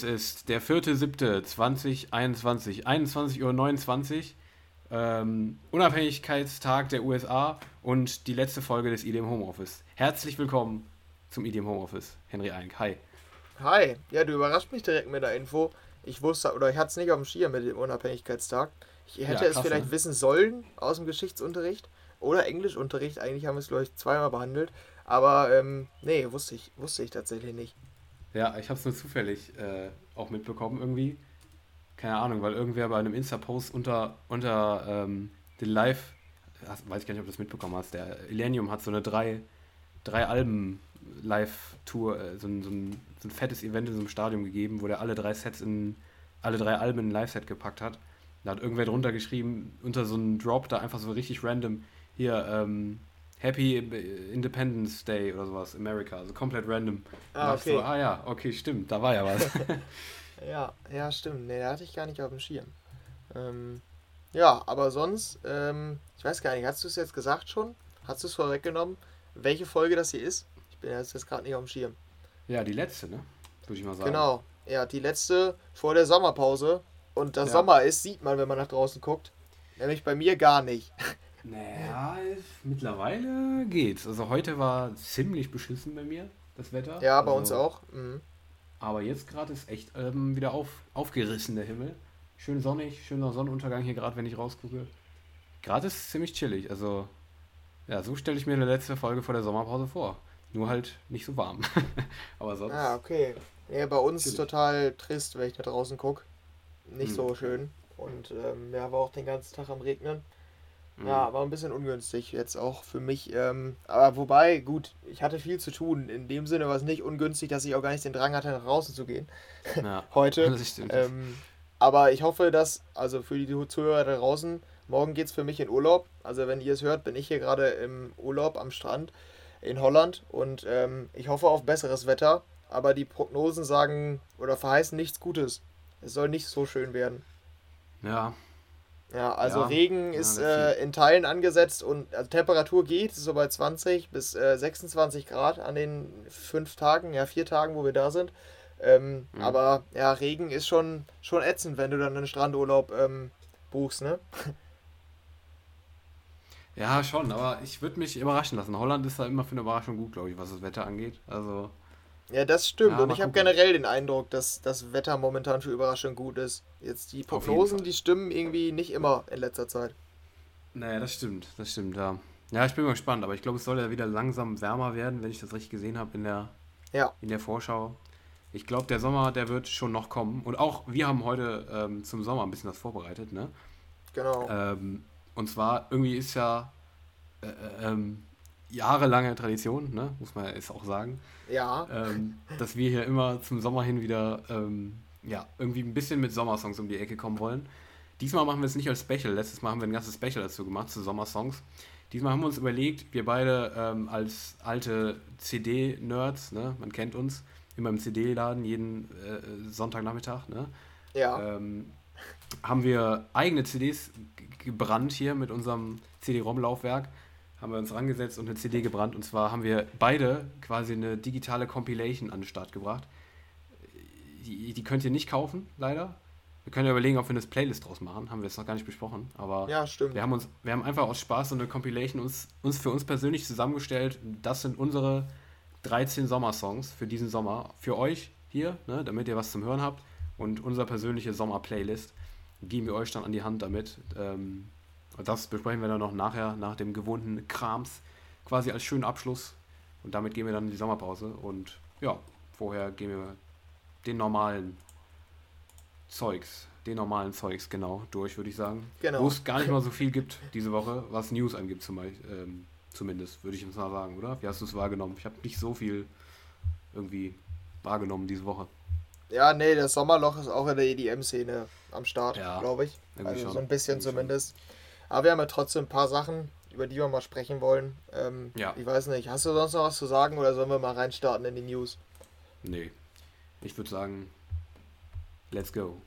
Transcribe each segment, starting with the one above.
Es ist der 4.7.2021, 21.29 Uhr, ähm, Unabhängigkeitstag der USA und die letzte Folge des IDM Homeoffice. Herzlich willkommen zum IDM Homeoffice. Henry Eink, hi. Hi, ja, du überrascht mich direkt mit der Info. Ich wusste, oder ich hatte es nicht auf dem Schirm mit dem Unabhängigkeitstag. Ich hätte ja, krass, es vielleicht ne? wissen sollen aus dem Geschichtsunterricht oder Englischunterricht. Eigentlich haben wir es, glaube ich, zweimal behandelt. Aber ähm, nee, wusste ich, wusste ich tatsächlich nicht. Ja, ich habe es nur zufällig äh, auch mitbekommen irgendwie. Keine Ahnung, weil irgendwer bei einem Insta-Post unter, unter ähm, den Live, weiß ich gar nicht, ob du das mitbekommen hast, der Illenium hat so eine drei, drei Alben Live-Tour, äh, so, ein, so, ein, so ein fettes Event in so einem Stadion gegeben, wo der alle drei Sets in, alle drei Alben in ein Live-Set gepackt hat. Da hat irgendwer drunter geschrieben, unter so einem Drop da einfach so richtig random, hier, ähm, Happy Independence Day oder sowas, America, also komplett random. Ah, okay. So, ah ja, okay, stimmt, da war ja was. ja, ja, stimmt. Ne, da hatte ich gar nicht auf dem Schirm. Ähm, ja, aber sonst, ähm, ich weiß gar nicht, hast du es jetzt gesagt schon? Hast du es vorweggenommen, welche Folge das hier ist? Ich bin jetzt gerade nicht auf dem Schirm. Ja, die letzte, ne? Würde ich mal sagen. Genau, ja, die letzte vor der Sommerpause. Und das ja. Sommer ist, sieht man, wenn man nach draußen guckt. Nämlich bei mir gar nicht. Naja, mittlerweile geht's. Also heute war ziemlich beschissen bei mir, das Wetter. Ja, bei also, uns auch. Mhm. Aber jetzt gerade ist echt ähm, wieder auf, aufgerissen der Himmel. Schön sonnig, schöner Sonnenuntergang hier gerade, wenn ich rausgucke. Gerade ist es ziemlich chillig. Also, ja, so stelle ich mir eine letzte Folge vor der Sommerpause vor. Nur halt nicht so warm. Aber sonst. Ah, okay. Ja, bei uns ist total trist, wenn ich da draußen gucke. Nicht mhm. so schön. Und ähm, ja, war auch den ganzen Tag am Regnen. Ja, mhm. war ein bisschen ungünstig jetzt auch für mich. Ähm, aber wobei, gut, ich hatte viel zu tun. In dem Sinne war es nicht ungünstig, dass ich auch gar nicht den Drang hatte, nach draußen zu gehen. Ja, Heute. Ähm, aber ich hoffe, dass, also für die Zuhörer da draußen, morgen geht es für mich in Urlaub. Also wenn ihr es hört, bin ich hier gerade im Urlaub am Strand in Holland und ähm, ich hoffe auf besseres Wetter. Aber die Prognosen sagen oder verheißen nichts Gutes. Es soll nicht so schön werden. Ja, ja, also ja, Regen ist äh, in Teilen angesetzt und also Temperatur geht, so bei 20 bis äh, 26 Grad an den fünf Tagen, ja vier Tagen, wo wir da sind. Ähm, mhm. Aber ja, Regen ist schon, schon ätzend, wenn du dann einen Strandurlaub ähm, buchst, ne? Ja, schon, aber ich würde mich überraschen lassen. Holland ist da immer für eine Überraschung gut, glaube ich, was das Wetter angeht. Also ja, das stimmt. Ja, und ich habe generell den Eindruck, dass das Wetter momentan für Überraschung gut ist. Jetzt die Prognosen, die stimmen irgendwie nicht immer in letzter Zeit. Naja, das stimmt, das stimmt, ja. Ja, ich bin mal gespannt, aber ich glaube, es soll ja wieder langsam wärmer werden, wenn ich das richtig gesehen habe in der, ja. in der Vorschau. Ich glaube, der Sommer, der wird schon noch kommen. Und auch wir haben heute ähm, zum Sommer ein bisschen was vorbereitet, ne? Genau. Ähm, und zwar, irgendwie ist ja äh, äh ähm, jahrelange Tradition, ne? muss man jetzt auch sagen. Ja. Ähm, dass wir hier immer zum Sommer hin wieder ähm, ja, irgendwie ein bisschen mit Sommersongs um die Ecke kommen wollen. Diesmal machen wir es nicht als Special. Letztes Mal haben wir ein ganzes Special dazu gemacht, zu Sommersongs. Diesmal haben wir uns überlegt, wir beide ähm, als alte CD-Nerds, ne? man kennt uns, immer im CD-Laden jeden äh, Sonntagnachmittag, ne? ja. Ähm, haben wir eigene CDs gebrannt hier mit unserem CD-ROM-Laufwerk haben wir uns rangesetzt und eine CD gebrannt. Und zwar haben wir beide quasi eine digitale Compilation an den Start gebracht. Die, die könnt ihr nicht kaufen, leider. Wir können ja überlegen, ob wir eine Playlist draus machen. Haben wir jetzt noch gar nicht besprochen. Aber ja, stimmt. Wir haben, uns, wir haben einfach aus Spaß so eine Compilation uns, uns für uns persönlich zusammengestellt. Das sind unsere 13 Sommersongs für diesen Sommer. Für euch hier, ne, damit ihr was zum Hören habt. Und unsere persönliche Sommer-Playlist geben wir euch dann an die Hand damit. Ähm, das besprechen wir dann noch nachher, nach dem gewohnten Krams, quasi als schönen Abschluss. Und damit gehen wir dann in die Sommerpause. Und ja, vorher gehen wir den normalen Zeugs, den normalen Zeugs genau durch, würde ich sagen. Genau. Wo es gar nicht mal so viel gibt diese Woche, was News angibt zum Beispiel, ähm, zumindest, würde ich jetzt mal sagen, oder? Wie hast du es wahrgenommen? Ich habe nicht so viel irgendwie wahrgenommen diese Woche. Ja, nee, das Sommerloch ist auch in der EDM-Szene am Start, ja, glaube ich. Also schon, so ein bisschen zumindest. Schon. Aber wir haben ja trotzdem ein paar Sachen, über die wir mal sprechen wollen. Ähm, ja. Ich weiß nicht, hast du sonst noch was zu sagen oder sollen wir mal reinstarten in die News? Nee. Ich würde sagen, let's go.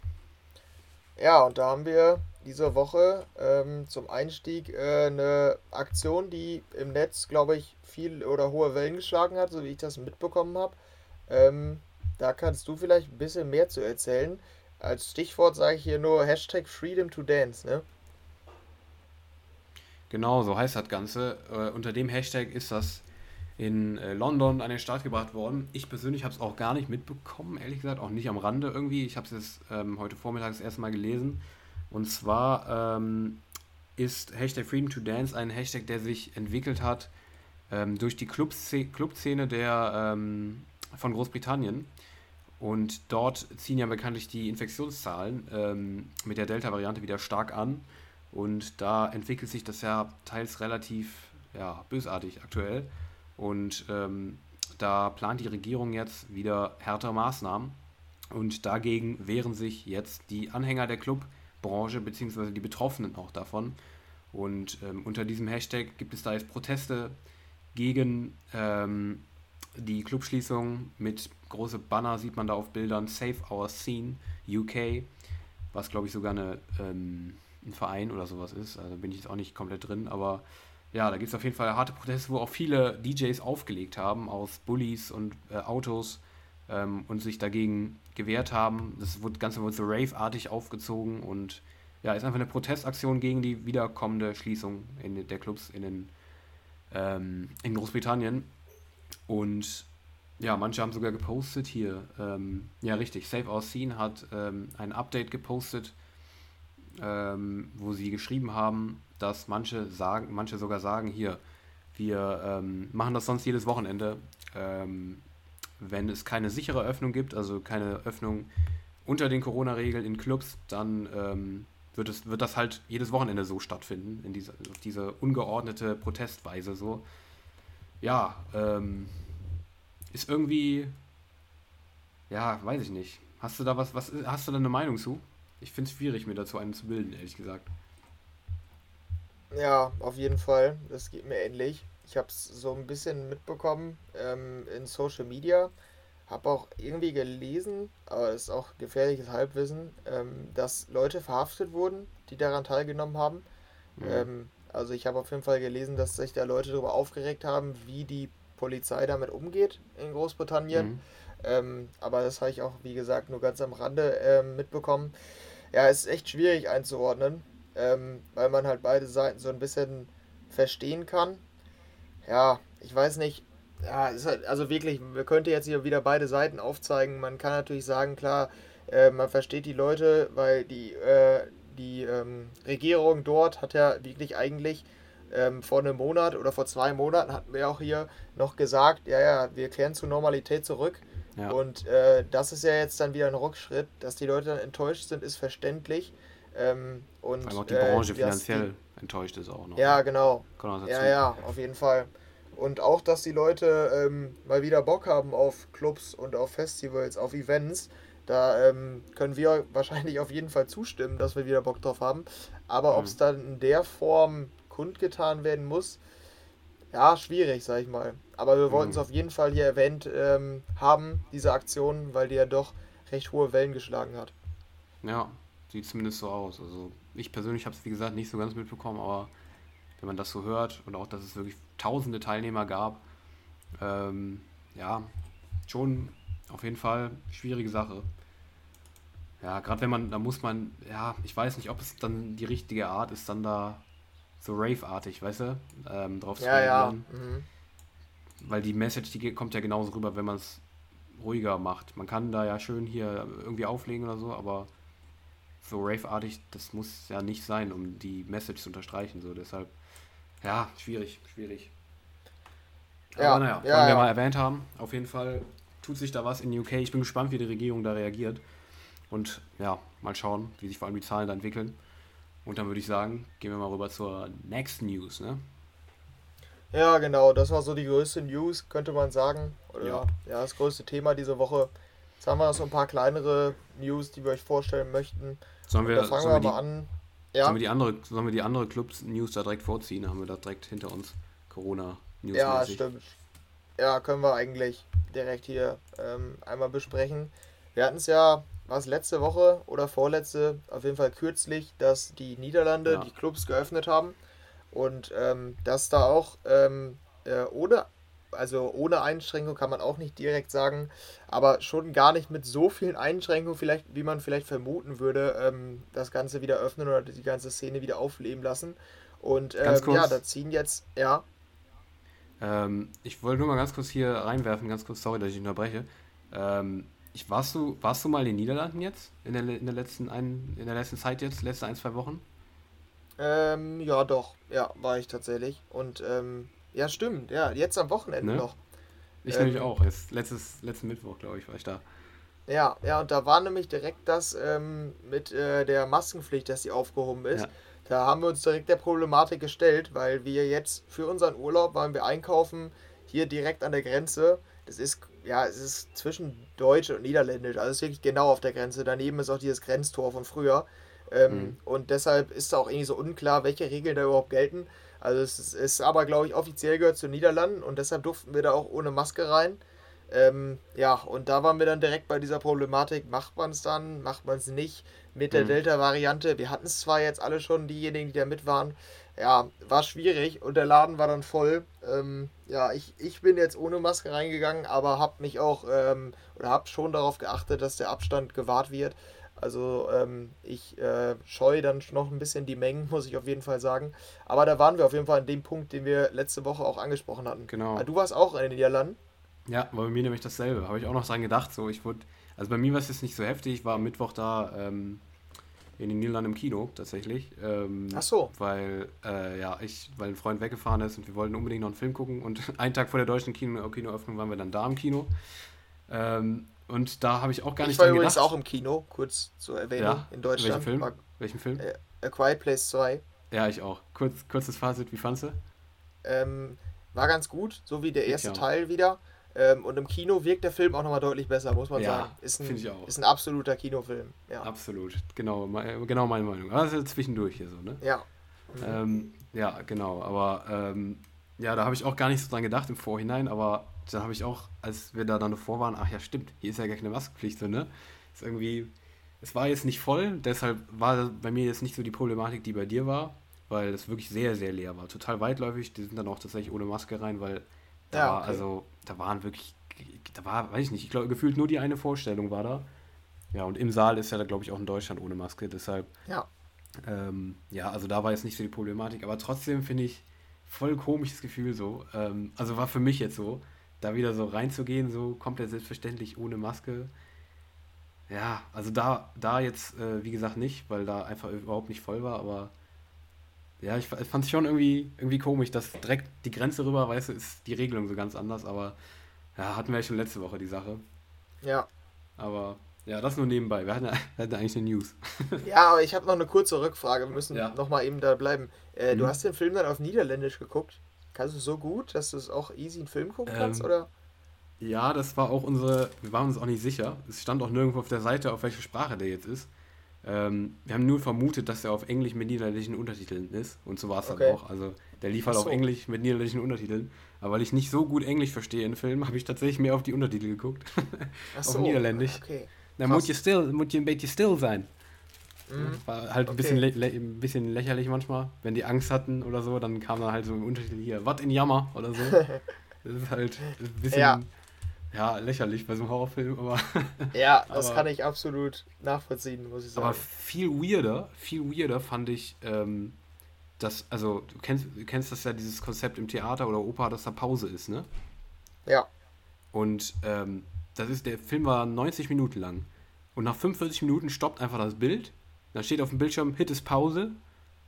Ja, und da haben wir diese Woche ähm, zum Einstieg äh, eine Aktion, die im Netz, glaube ich, viel oder hohe Wellen geschlagen hat, so wie ich das mitbekommen habe. Ähm, da kannst du vielleicht ein bisschen mehr zu erzählen. Als Stichwort sage ich hier nur Hashtag Freedom to Dance, ne? Genau, so heißt das Ganze. Äh, unter dem Hashtag ist das in äh, London an den Start gebracht worden. Ich persönlich habe es auch gar nicht mitbekommen, ehrlich gesagt, auch nicht am Rande irgendwie. Ich habe es jetzt ähm, heute Vormittag das erste Mal gelesen. Und zwar ähm, ist Hashtag Freedom to Dance ein Hashtag, der sich entwickelt hat ähm, durch die Clubszene der, ähm, von Großbritannien. Und dort ziehen ja bekanntlich die Infektionszahlen ähm, mit der Delta-Variante wieder stark an. Und da entwickelt sich das ja teils relativ ja, bösartig aktuell. Und ähm, da plant die Regierung jetzt wieder härtere Maßnahmen. Und dagegen wehren sich jetzt die Anhänger der Clubbranche bzw. die Betroffenen auch davon. Und ähm, unter diesem Hashtag gibt es da jetzt Proteste gegen ähm, die Clubschließung mit große Banner sieht man da auf Bildern Save Our Scene UK, was glaube ich sogar eine, ähm, ein Verein oder sowas ist. Also bin ich jetzt auch nicht komplett drin, aber ja, da gibt es auf jeden Fall harte Proteste, wo auch viele DJs aufgelegt haben aus Bullies und äh, Autos ähm, und sich dagegen gewehrt haben. Das Ganze wurde so rave-artig aufgezogen und ja, ist einfach eine Protestaktion gegen die wiederkommende Schließung in der Clubs in, den, ähm, in Großbritannien. Und ja, manche haben sogar gepostet hier. Ähm, ja, richtig. Save Our Scene hat ähm, ein Update gepostet, ähm, wo sie geschrieben haben, dass manche sagen, manche sogar sagen, hier, wir ähm, machen das sonst jedes Wochenende, ähm, wenn es keine sichere Öffnung gibt, also keine Öffnung unter den Corona-Regeln in Clubs, dann ähm, wird, es, wird das halt jedes Wochenende so stattfinden, in dieser, diese ungeordnete Protestweise so. Ja, ähm, ist irgendwie, ja, weiß ich nicht. Hast du da was, was hast du da eine Meinung zu? Ich finde es schwierig, mir dazu einen zu bilden, ehrlich gesagt. Ja, auf jeden Fall. Das geht mir ähnlich. Ich habe es so ein bisschen mitbekommen ähm, in Social Media. Habe auch irgendwie gelesen, aber es ist auch gefährliches Halbwissen, ähm, dass Leute verhaftet wurden, die daran teilgenommen haben. Mhm. Ähm, also ich habe auf jeden Fall gelesen, dass sich da Leute darüber aufgeregt haben, wie die Polizei damit umgeht in Großbritannien. Mhm. Ähm, aber das habe ich auch, wie gesagt, nur ganz am Rande ähm, mitbekommen. Ja, es ist echt schwierig einzuordnen ähm, weil man halt beide Seiten so ein bisschen verstehen kann. Ja, ich weiß nicht. Ja, halt, also wirklich, wir könnten jetzt hier wieder beide Seiten aufzeigen. Man kann natürlich sagen, klar, äh, man versteht die Leute, weil die, äh, die ähm, Regierung dort hat ja wirklich eigentlich ähm, vor einem Monat oder vor zwei Monaten hatten wir auch hier noch gesagt, ja, ja, wir kehren zur Normalität zurück. Ja. Und äh, das ist ja jetzt dann wieder ein Rückschritt, dass die Leute dann enttäuscht sind, ist verständlich. Ähm, und, Weil auch die Branche äh, finanziell die, enttäuscht ist auch noch. Ja, ne? genau. Ja, ja, auf jeden Fall. Und auch, dass die Leute ähm, mal wieder Bock haben auf Clubs und auf Festivals, auf Events. Da ähm, können wir wahrscheinlich auf jeden Fall zustimmen, dass wir wieder Bock drauf haben. Aber mhm. ob es dann in der Form kundgetan werden muss, ja, schwierig, sag ich mal. Aber wir wollten es mhm. auf jeden Fall hier erwähnt ähm, haben, diese Aktion, weil die ja doch recht hohe Wellen geschlagen hat. Ja, Sieht zumindest so aus. Also ich persönlich habe es, wie gesagt, nicht so ganz mitbekommen, aber wenn man das so hört und auch, dass es wirklich tausende Teilnehmer gab, ähm, ja, schon auf jeden Fall schwierige Sache. Ja, gerade wenn man, da muss man, ja, ich weiß nicht, ob es dann die richtige Art ist, dann da so Rave-artig, weißt du, ähm, drauf zu ja, reagieren. Ja. Mhm. Weil die Message, die kommt ja genauso rüber, wenn man es ruhiger macht. Man kann da ja schön hier irgendwie auflegen oder so, aber so Rave-artig, das muss ja nicht sein, um die Message zu unterstreichen. So, deshalb, ja, schwierig, schwierig. Aber ja, naja, ja, wollen wir ja. mal erwähnt haben. Auf jeden Fall tut sich da was in UK. Ich bin gespannt, wie die Regierung da reagiert. Und ja, mal schauen, wie sich vor allem die Zahlen da entwickeln. Und dann würde ich sagen, gehen wir mal rüber zur Next News, ne? Ja, genau, das war so die größte News, könnte man sagen. Oder ja, ja das größte Thema diese Woche. Jetzt haben wir noch so ein paar kleinere News, die wir euch vorstellen möchten. Sollen wir, da fangen wir, wir mal an. Ja. Sollen, wir die andere, sollen wir die andere Clubs-News da direkt vorziehen? Haben wir da direkt hinter uns Corona-News. Ja, stimmt. Ja, können wir eigentlich direkt hier ähm, einmal besprechen. Wir hatten es ja, was letzte Woche oder vorletzte, auf jeden Fall kürzlich, dass die Niederlande ja. die Clubs geöffnet haben und ähm, dass da auch ähm, äh, ohne also ohne Einschränkung kann man auch nicht direkt sagen, aber schon gar nicht mit so vielen Einschränkungen, vielleicht, wie man vielleicht vermuten würde, ähm, das Ganze wieder öffnen oder die ganze Szene wieder aufleben lassen. Und ähm, ja, da ziehen jetzt, ja. Ähm, ich wollte nur mal ganz kurz hier reinwerfen, ganz kurz, sorry, dass ich unterbreche. Ähm, ich, warst, du, warst du mal in den Niederlanden jetzt? In der, in der, letzten, ein, in der letzten Zeit jetzt, letzte ein, zwei Wochen? Ähm, ja, doch. Ja, war ich tatsächlich. Und ähm, ja, stimmt. Ja, jetzt am Wochenende ne? noch. Ich ähm, nämlich auch. Jetzt, letztes, letzten Mittwoch, glaube ich, war ich da. Ja, ja, und da war nämlich direkt das ähm, mit äh, der Maskenpflicht, dass sie aufgehoben ist. Ja. Da haben wir uns direkt der Problematik gestellt, weil wir jetzt für unseren Urlaub waren wir einkaufen hier direkt an der Grenze. Das ist, ja, es ist zwischen Deutsch und Niederländisch, also es ist wirklich genau auf der Grenze. Daneben ist auch dieses Grenztor von früher. Ähm, mhm. Und deshalb ist es auch irgendwie so unklar, welche Regeln da überhaupt gelten. Also es ist, ist aber, glaube ich, offiziell gehört zu Niederlanden und deshalb durften wir da auch ohne Maske rein. Ähm, ja, und da waren wir dann direkt bei dieser Problematik, macht man es dann, macht man es nicht mit der mhm. Delta-Variante. Wir hatten es zwar jetzt alle schon, diejenigen, die da mit waren, ja, war schwierig und der Laden war dann voll. Ähm, ja, ich, ich bin jetzt ohne Maske reingegangen, aber habe mich auch ähm, oder habe schon darauf geachtet, dass der Abstand gewahrt wird. Also ähm, ich äh, scheue dann noch ein bisschen die Mengen, muss ich auf jeden Fall sagen. Aber da waren wir auf jeden Fall an dem Punkt, den wir letzte Woche auch angesprochen hatten. Genau. Ah, du warst auch in den Niederlanden? Ja, war bei mir nämlich dasselbe. Habe ich auch noch dran gedacht. So, ich wurde, also bei mir war es jetzt nicht so heftig. Ich war am Mittwoch da ähm, in den Niederlanden im Kino tatsächlich. Ähm, Ach so. Weil, äh, ja, ich, weil ein Freund weggefahren ist und wir wollten unbedingt noch einen Film gucken. Und einen Tag vor der deutschen Kino, Kinoöffnung waren wir dann da im Kino. Ähm, und da habe ich auch gar nicht Ich war übrigens gedacht. auch im Kino, kurz zur Erwähnung, ja, in Deutschland. Welchen Film? War, Welchen Film? Äh, A Quiet Place 2. Ja, ich auch. Kurz, kurzes Fazit, wie fandest du? Ähm, war ganz gut, so wie der erste. Teil wieder. Ähm, und im Kino wirkt der Film auch nochmal deutlich besser, muss man ja, sagen. Ist ein, ich auch. ist ein absoluter Kinofilm. Ja. Absolut, genau, genau meine Meinung. Aber das ist zwischendurch hier so, ne? Ja. Mhm. Ähm, ja, genau. Aber ähm, ja, da habe ich auch gar nicht so dran gedacht im Vorhinein, aber da habe ich auch, als wir da dann davor waren, ach ja, stimmt, hier ist ja gar keine Maskenpflicht, so, ne? Ist irgendwie, es war jetzt nicht voll, deshalb war bei mir jetzt nicht so die Problematik, die bei dir war, weil es wirklich sehr, sehr leer war. Total weitläufig, die sind dann auch tatsächlich ohne Maske rein, weil da ja, okay. war, also, da waren wirklich, da war, weiß ich nicht, ich glaube, gefühlt nur die eine Vorstellung war da. Ja, und im Saal ist ja da, glaube ich, auch in Deutschland ohne Maske, deshalb. Ja. Ähm, ja, also da war jetzt nicht so die Problematik, aber trotzdem finde ich voll komisches Gefühl so. Ähm, also war für mich jetzt so, da wieder so reinzugehen, so komplett selbstverständlich ohne Maske. Ja, also da, da jetzt, äh, wie gesagt, nicht, weil da einfach überhaupt nicht voll war, aber ja, ich fand es schon irgendwie, irgendwie komisch, dass direkt die Grenze rüber, weißt du, ist die Regelung so ganz anders, aber ja, hatten wir ja schon letzte Woche die Sache. Ja. Aber ja, das nur nebenbei. Wir hatten, wir hatten eigentlich eine News. ja, aber ich habe noch eine kurze Rückfrage. Wir müssen ja. nochmal eben da bleiben. Äh, mhm. Du hast den Film dann auf Niederländisch geguckt. Kannst du so gut, dass du es auch easy einen Film gucken kannst, ähm, oder? Ja, das war auch unsere. Wir waren uns auch nicht sicher. Es stand auch nirgendwo auf der Seite, auf welche Sprache der jetzt ist. Ähm, wir haben nur vermutet, dass er auf Englisch mit niederländischen Untertiteln ist. Und so war es okay. dann auch. Also der lief halt so. auf Englisch mit niederländischen Untertiteln. Aber weil ich nicht so gut Englisch verstehe in Filmen, habe ich tatsächlich mehr auf die Untertitel geguckt. Ach so. auf Niederländisch. Okay. Da muss je, still, muss je ein bisschen still sein. Mhm. War halt ein, okay. bisschen ein bisschen lächerlich manchmal. Wenn die Angst hatten oder so, dann kam dann halt so im Untertitel hier, was in Jammer oder so. das ist halt ein bisschen ja. Ja lächerlich bei so einem Horrorfilm, aber. ja, das aber, kann ich absolut nachvollziehen, muss ich sagen. Aber viel weirder, viel weirder fand ich, ähm, dass, also, du kennst, du kennst das ja, dieses Konzept im Theater oder Oper, dass da Pause ist, ne? Ja. Und ähm, das ist, der Film war 90 Minuten lang. Und nach 45 Minuten stoppt einfach das Bild dann steht auf dem Bildschirm, Hit ist Pause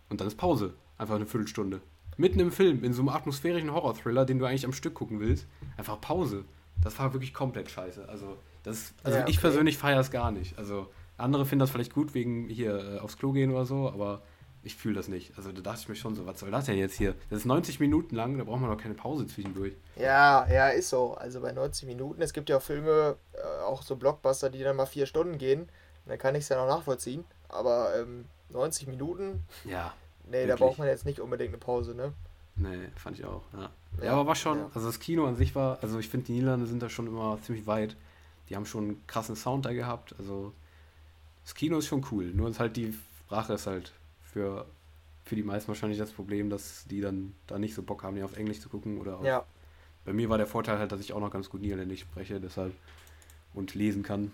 und dann ist Pause. Einfach eine Viertelstunde. Mitten im Film, in so einem atmosphärischen Horror-Thriller, den du eigentlich am Stück gucken willst, einfach Pause. Das war wirklich komplett scheiße. Also, das, also ja, okay. ich persönlich feiere es gar nicht. Also, andere finden das vielleicht gut wegen hier äh, aufs Klo gehen oder so, aber ich fühle das nicht. Also da dachte ich mir schon so, was soll das denn jetzt hier? Das ist 90 Minuten lang, da braucht man doch keine Pause zwischendurch. Ja, ja, ist so. Also bei 90 Minuten, es gibt ja auch Filme, äh, auch so Blockbuster, die dann mal vier Stunden gehen. Dann kann ich es ja noch nachvollziehen. Aber ähm, 90 Minuten? Ja. Nee, wirklich. da braucht man jetzt nicht unbedingt eine Pause, ne? Nee, fand ich auch, ja. Ja, ja aber war schon, ja. also das Kino an sich war, also ich finde, die Niederlande sind da schon immer ziemlich weit. Die haben schon einen krassen Sound da gehabt, also das Kino ist schon cool. Nur ist halt die Sprache ist halt für, für die meisten wahrscheinlich das Problem, dass die dann da nicht so Bock haben, die auf Englisch zu gucken oder auf, ja. bei mir war der Vorteil halt, dass ich auch noch ganz gut Niederländisch spreche, deshalb und lesen kann.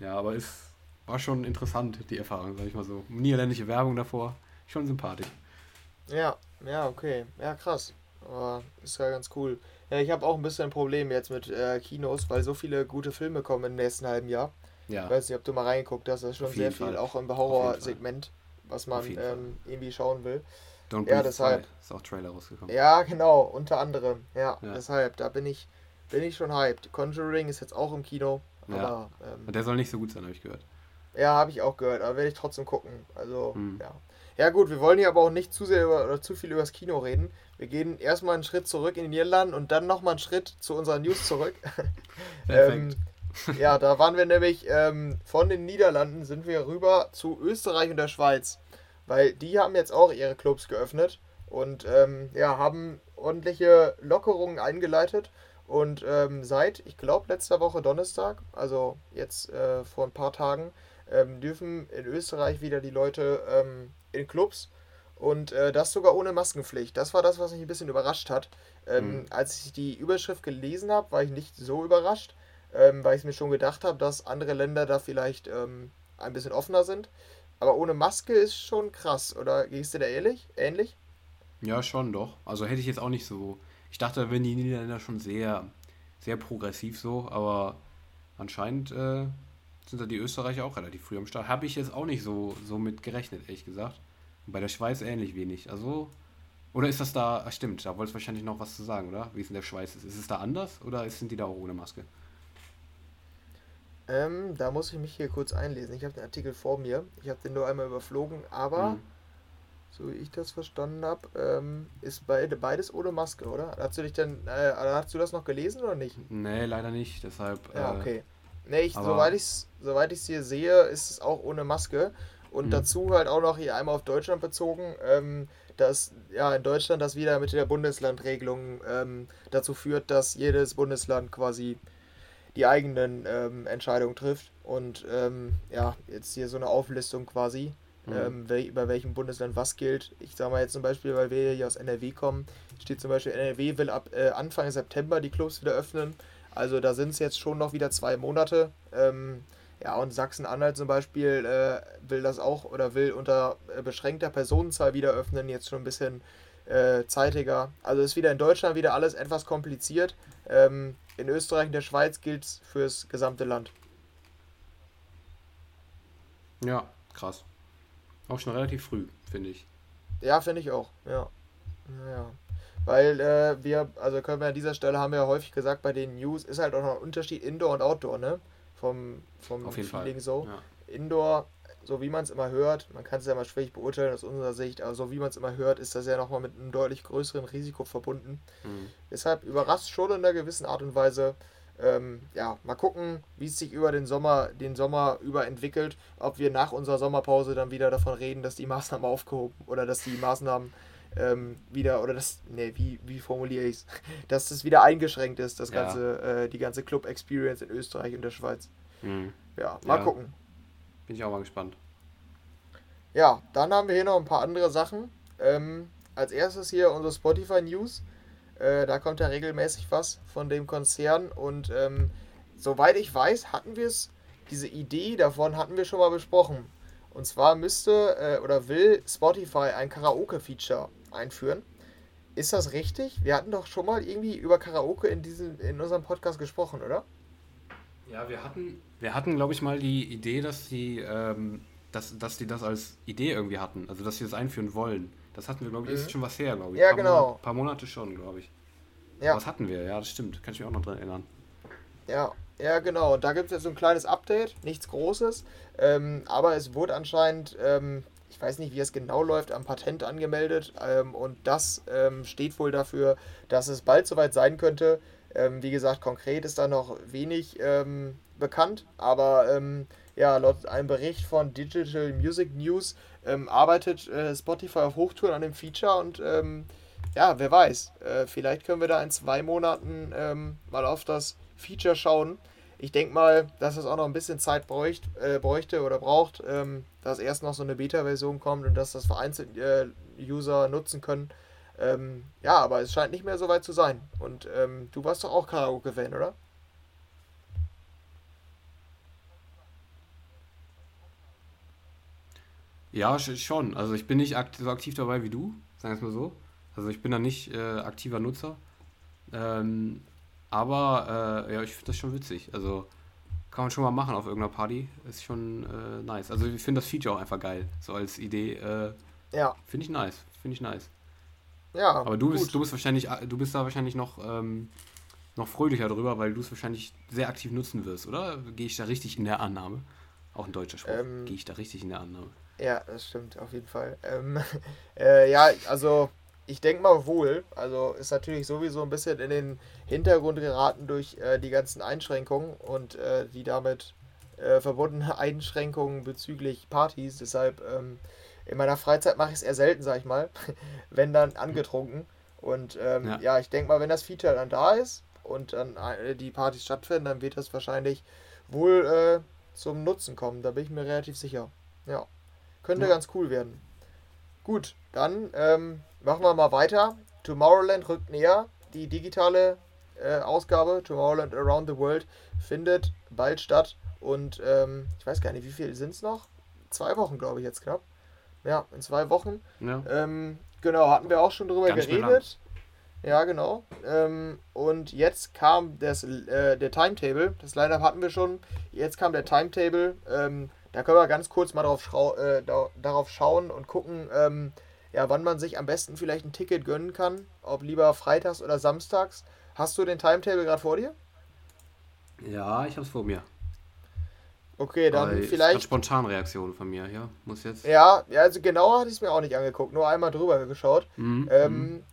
Ja, aber es war schon interessant, die Erfahrung, sag ich mal so. Niederländische Werbung davor, schon sympathisch. Ja, ja, okay. Ja, krass. Aber ist ja ganz cool. Ja, ich habe auch ein bisschen ein Problem jetzt mit äh, Kinos, weil so viele gute Filme kommen im nächsten halben Jahr. Ja. Ich weiß nicht, ob du mal reingeguckt hast, das ist schon sehr viel, Fall. auch im Horror-Segment, was man ähm, irgendwie schauen will. Don't ja, deshalb. Ist auch Trailer rausgekommen. Ja, genau, unter anderem. Ja, ja, deshalb, da bin ich, bin ich schon hyped. Conjuring ist jetzt auch im Kino. Ja. Aber, ähm, Und der soll nicht so gut sein, habe ich gehört. Ja, habe ich auch gehört, aber werde ich trotzdem gucken. Also, hm. ja. Ja gut, wir wollen hier aber auch nicht zu sehr über, oder zu viel über das Kino reden. Wir gehen erstmal einen Schritt zurück in die Niederlanden und dann nochmal einen Schritt zu unseren News zurück. ähm, ja, da waren wir nämlich ähm, von den Niederlanden sind wir rüber zu Österreich und der Schweiz. Weil die haben jetzt auch ihre Clubs geöffnet und ähm, ja, haben ordentliche Lockerungen eingeleitet. Und ähm, seit, ich glaube, letzter Woche Donnerstag, also jetzt äh, vor ein paar Tagen, ähm, dürfen in Österreich wieder die Leute ähm, in Clubs und äh, das sogar ohne Maskenpflicht. Das war das, was mich ein bisschen überrascht hat. Ähm, mhm. Als ich die Überschrift gelesen habe, war ich nicht so überrascht, ähm, weil ich mir schon gedacht habe, dass andere Länder da vielleicht ähm, ein bisschen offener sind. Aber ohne Maske ist schon krass, oder gehst du da ehrlich? Ähnlich? Ja, schon doch. Also hätte ich jetzt auch nicht so. Ich dachte, wenn die Niederländer schon sehr, sehr progressiv so, aber anscheinend äh, sind da die Österreicher auch relativ früh am Start. Habe ich jetzt auch nicht so, so mit gerechnet, ehrlich gesagt. Und bei der Schweiz ähnlich wenig. Also, oder ist das da, ach stimmt, da wolltest du wahrscheinlich noch was zu sagen, oder? Wie es in der Schweiz ist. Ist es da anders oder sind die da auch ohne Maske? Ähm, da muss ich mich hier kurz einlesen. Ich habe den Artikel vor mir. Ich habe den nur einmal überflogen, aber mhm. so wie ich das verstanden habe, ähm, ist beide, beides ohne Maske, oder? Hast du dich denn, äh, hast du das noch gelesen oder nicht? Nee, leider nicht. Deshalb. Ja, äh, okay. Nee, ich, soweit ich es soweit hier sehe, ist es auch ohne Maske. Und mhm. dazu halt auch noch hier einmal auf Deutschland bezogen, ähm, dass ja in Deutschland das wieder mit der Bundeslandregelung ähm, dazu führt, dass jedes Bundesland quasi die eigenen ähm, Entscheidungen trifft. Und ähm, ja, jetzt hier so eine Auflistung quasi, mhm. ähm, wel über welchem Bundesland was gilt. Ich sage mal jetzt zum Beispiel, weil wir hier aus NRW kommen, steht zum Beispiel, NRW will ab äh, Anfang September die Clubs wieder öffnen. Also da sind es jetzt schon noch wieder zwei Monate. Ähm, ja, und Sachsen-Anhalt zum Beispiel äh, will das auch oder will unter äh, beschränkter Personenzahl wieder öffnen, jetzt schon ein bisschen äh, zeitiger. Also ist wieder in Deutschland wieder alles etwas kompliziert. Ähm, in Österreich und der Schweiz gilt es fürs gesamte Land. Ja, krass. Auch schon relativ früh, finde ich. Ja, finde ich auch, ja. Ja. Weil äh, wir, also können wir an dieser Stelle, haben wir ja häufig gesagt, bei den News ist halt auch noch ein Unterschied Indoor und Outdoor, ne? Vom, vom Auf jeden Feeling Fall. so. Ja. Indoor, so wie man es immer hört, man kann es ja mal schwierig beurteilen aus unserer Sicht, aber so wie man es immer hört, ist das ja nochmal mit einem deutlich größeren Risiko verbunden. Mhm. Deshalb überrascht schon in einer gewissen Art und Weise. Ähm, ja, mal gucken, wie es sich über den Sommer, den Sommer über entwickelt, ob wir nach unserer Sommerpause dann wieder davon reden, dass die Maßnahmen aufgehoben oder dass die Maßnahmen ähm, wieder, oder das, ne, wie, wie formuliere ich es, dass das wieder eingeschränkt ist, das ja. ganze, äh, die ganze Club-Experience in Österreich und der Schweiz. Mhm. Ja, mal ja. gucken. Bin ich auch mal gespannt. Ja, dann haben wir hier noch ein paar andere Sachen. Ähm, als erstes hier unsere Spotify News. Äh, da kommt ja regelmäßig was von dem Konzern und ähm, soweit ich weiß, hatten wir es, diese Idee davon hatten wir schon mal besprochen. Und zwar müsste äh, oder will Spotify ein Karaoke-Feature einführen. Ist das richtig? Wir hatten doch schon mal irgendwie über Karaoke in, diesem, in unserem Podcast gesprochen, oder? Ja, wir hatten, wir hatten, glaube ich, mal die Idee, dass die, ähm, dass, dass die das als Idee irgendwie hatten. Also, dass sie das einführen wollen. Das hatten wir, glaube ich, mhm. ist schon was her, glaube ich. Ja, paar genau. Monate, paar Monate schon, glaube ich. Ja. Was hatten wir? Ja, das stimmt. Kann ich mich auch noch dran erinnern. Ja, ja, genau. Da gibt es jetzt so ein kleines Update, nichts Großes. Ähm, aber es wurde anscheinend, ähm, ich weiß nicht, wie es genau läuft, am Patent angemeldet. Ähm, und das ähm, steht wohl dafür, dass es bald soweit sein könnte. Ähm, wie gesagt, konkret ist da noch wenig ähm, bekannt. Aber ja, laut einem Bericht von Digital Music News arbeitet äh, Spotify auf Hochtouren an dem Feature und ja, wer weiß, äh, vielleicht können wir da in zwei Monaten mal auf das Feature schauen. Ich denke mal, dass es auch noch ein bisschen Zeit bräucht, äh, bräuchte oder braucht, ähm, dass erst noch so eine Beta-Version kommt und dass das vereinzelt äh, User nutzen können. Ähm, ja, aber es scheint nicht mehr so weit zu sein. Und ähm, du warst doch auch Karaoke-Fan, oder? Ja, schon. Also ich bin nicht so aktiv dabei wie du, sagen wir es mal so. Also ich bin da nicht äh, aktiver Nutzer. Ähm, aber äh, ja, ich finde das schon witzig. Also kann man schon mal machen auf irgendeiner Party. Ist schon äh, nice. Also ich finde das Feature auch einfach geil. So als Idee. Äh, ja. Finde ich nice. Finde ich nice. Ja. Aber du bist, du bist wahrscheinlich, du bist da wahrscheinlich noch, ähm, noch fröhlicher drüber, weil du es wahrscheinlich sehr aktiv nutzen wirst, oder? Gehe ich da richtig in der Annahme? Auch ein deutscher Spruch. Ähm, Gehe ich da richtig in der Annahme? Ja, das stimmt, auf jeden Fall. Ähm, äh, ja, also ich denke mal wohl. Also ist natürlich sowieso ein bisschen in den Hintergrund geraten durch äh, die ganzen Einschränkungen und äh, die damit äh, verbundenen Einschränkungen bezüglich Partys. Deshalb ähm, in meiner Freizeit mache ich es eher selten, sag ich mal. wenn dann angetrunken. Und ähm, ja. ja. ich denke mal, wenn das Feature dann da ist und dann äh, die Partys stattfinden, dann wird das wahrscheinlich wohl äh, zum Nutzen kommen. Da bin ich mir relativ sicher. Ja. Könnte ja. ganz cool werden. Gut, dann ähm, machen wir mal weiter. Tomorrowland rückt näher. Die digitale äh, Ausgabe, Tomorrowland Around the World, findet bald statt. Und ähm, ich weiß gar nicht, wie viel sind es noch? Zwei Wochen, glaube ich, jetzt knapp. Ja, in zwei Wochen. Ja. Ähm, genau, hatten wir auch schon drüber Ganz geredet. Ja, genau. Ähm, und jetzt kam das, äh, der Timetable. Das Line-Up hatten wir schon. Jetzt kam der Timetable. Ähm, da können wir ganz kurz mal drauf, äh, da, darauf schauen und gucken, ähm, ja, wann man sich am besten vielleicht ein Ticket gönnen kann. Ob lieber freitags oder samstags. Hast du den Timetable gerade vor dir? Ja, ich habe es vor mir. Okay, dann Aber vielleicht. spontan Reaktion von mir, ja. Muss jetzt. Ja, ja also genauer hatte ich es mir auch nicht angeguckt, nur einmal drüber geschaut. Mhm. Ähm,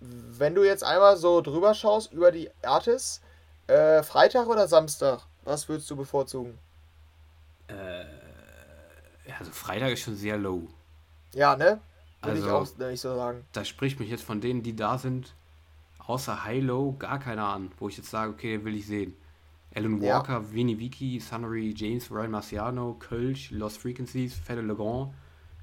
mhm. wenn du jetzt einmal so drüber schaust über die Artists, äh, Freitag oder Samstag, was würdest du bevorzugen? Äh, also Freitag ist schon sehr low. Ja, ne? Würde also, ich auch nicht so sagen. Da spricht mich jetzt von denen, die da sind, außer High-Low gar keiner an, wo ich jetzt sage, okay, den will ich sehen. Alan Walker, ja. Vinny Vicky, Sunnery James, Ryan Marciano, Kölsch, Lost Frequencies, Fede Legrand,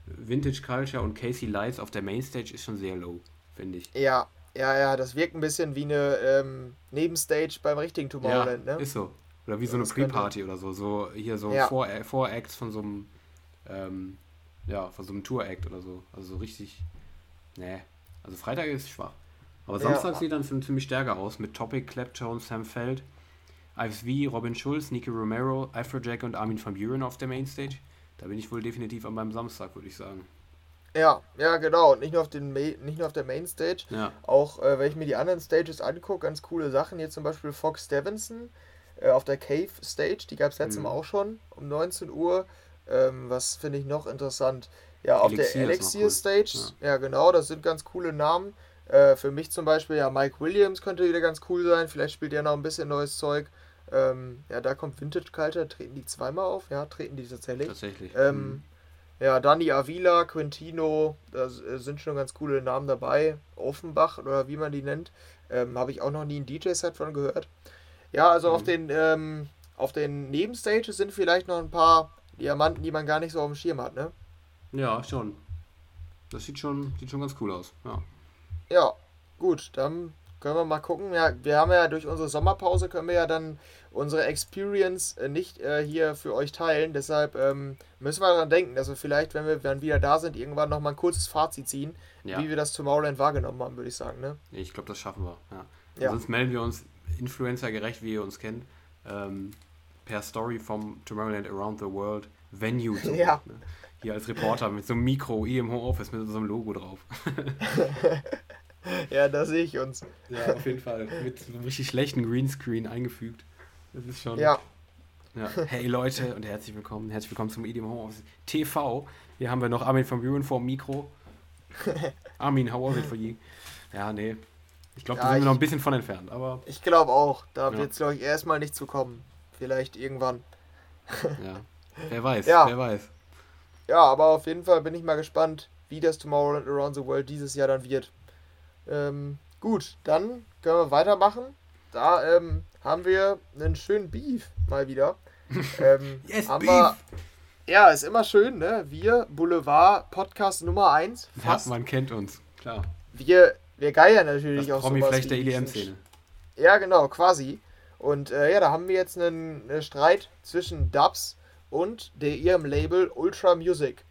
Vintage Culture und Casey Lights auf der Mainstage ist schon sehr low, finde ich. Ja, ja, ja, das wirkt ein bisschen wie eine ähm, Nebenstage beim richtigen Tomorrowland, ja, ne? Ist so. Oder wie so eine Pre-Party oder so. So hier so ja. Vor-Acts von so einem ähm, ja, von so einem Tour-Act oder so. Also so richtig. Nee. Also Freitag ist schwach. Aber Samstag ja. sieht dann ziemlich stärker aus mit Topic, Clapton, Sam Feld, ISV, Robin Schulz, Nicky Romero, Afrojack und Armin van Buren auf der Mainstage. Da bin ich wohl definitiv an meinem Samstag, würde ich sagen. Ja, ja, genau. Und nicht nur auf, den nicht nur auf der Mainstage. Ja. Auch äh, wenn ich mir die anderen Stages angucke, ganz coole Sachen. Hier zum Beispiel Fox Stevenson äh, auf der Cave Stage. Die gab es letztes mhm. Mal auch schon um 19 Uhr. Ähm, was finde ich noch interessant? Ja, auf Elixir der Elixir cool. Stage. Ja. ja. genau, das sind ganz coole Namen. Äh, für mich zum Beispiel, ja, Mike Williams könnte wieder ganz cool sein. Vielleicht spielt er noch ein bisschen neues Zeug. Ähm, ja, da kommt Vintage Culture. Treten die zweimal auf? Ja, treten die tatsächlich. Tatsächlich. Ähm, mhm. Ja, Dani Avila, Quintino, da äh, sind schon ganz coole Namen dabei. Offenbach oder wie man die nennt. Ähm, Habe ich auch noch nie ein DJ-Set von gehört. Ja, also mhm. auf den ähm, auf den Nebenstages sind vielleicht noch ein paar Diamanten, die man gar nicht so auf dem Schirm hat, ne? Ja, schon. Das sieht schon, sieht schon ganz cool aus, ja. Ja, gut, dann können wir mal gucken. Ja, wir haben ja durch unsere Sommerpause können wir ja dann unsere Experience äh, nicht äh, hier für euch teilen. Deshalb ähm, müssen wir daran denken, dass wir vielleicht, wenn wir dann wieder da sind, irgendwann noch mal ein kurzes Fazit ziehen, ja. wie wir das Tomorrowland wahrgenommen haben, würde ich sagen. Ne? Ich glaube, das schaffen wir. Ja. ja. Sonst melden wir uns influencergerecht, wie ihr uns kennt. Ähm, per Story vom Tomorrowland Around the World Venue. Zu ja. Ne? Hier als Reporter mit so einem Mikro, hier im Homeoffice mit so einem Logo drauf. ja, da sehe ich uns. Ja, auf jeden Fall. Mit so einem richtig schlechten Greenscreen eingefügt. Das ist schon. Ja. ja. Hey Leute und herzlich willkommen. Herzlich willkommen zum EDM Homeoffice TV. Hier haben wir noch Armin von Buren vor dem Mikro. Armin, how was it for you? Ja, nee. Ich glaube, ja, da sind wir noch ein bisschen von entfernt, aber. Ich glaube auch. Da ja. wird es, glaube ich, erstmal nicht zu kommen. Vielleicht irgendwann. ja. Wer weiß, ja. wer weiß. Ja, aber auf jeden Fall bin ich mal gespannt, wie das Tomorrowland Around the World dieses Jahr dann wird. Ähm, gut, dann können wir weitermachen. Da ähm, haben wir einen schönen Beef mal wieder. Ähm, yes, Beef! Wir, ja, ist immer schön, ne? Wir, Boulevard, Podcast Nummer 1. Fast. Ja, man kennt uns, klar. wir, wir geiern natürlich das auch Promi sowas vielleicht der EDM-Szene. Ja, genau, quasi. Und äh, ja, da haben wir jetzt einen, einen Streit zwischen Dubs und der, ihrem Label Ultra Music.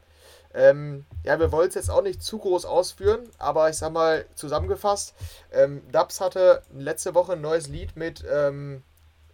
Ähm, ja, wir wollen es jetzt auch nicht zu groß ausführen, aber ich sag mal zusammengefasst, ähm, Dubs hatte letzte Woche ein neues Lied mit, ähm,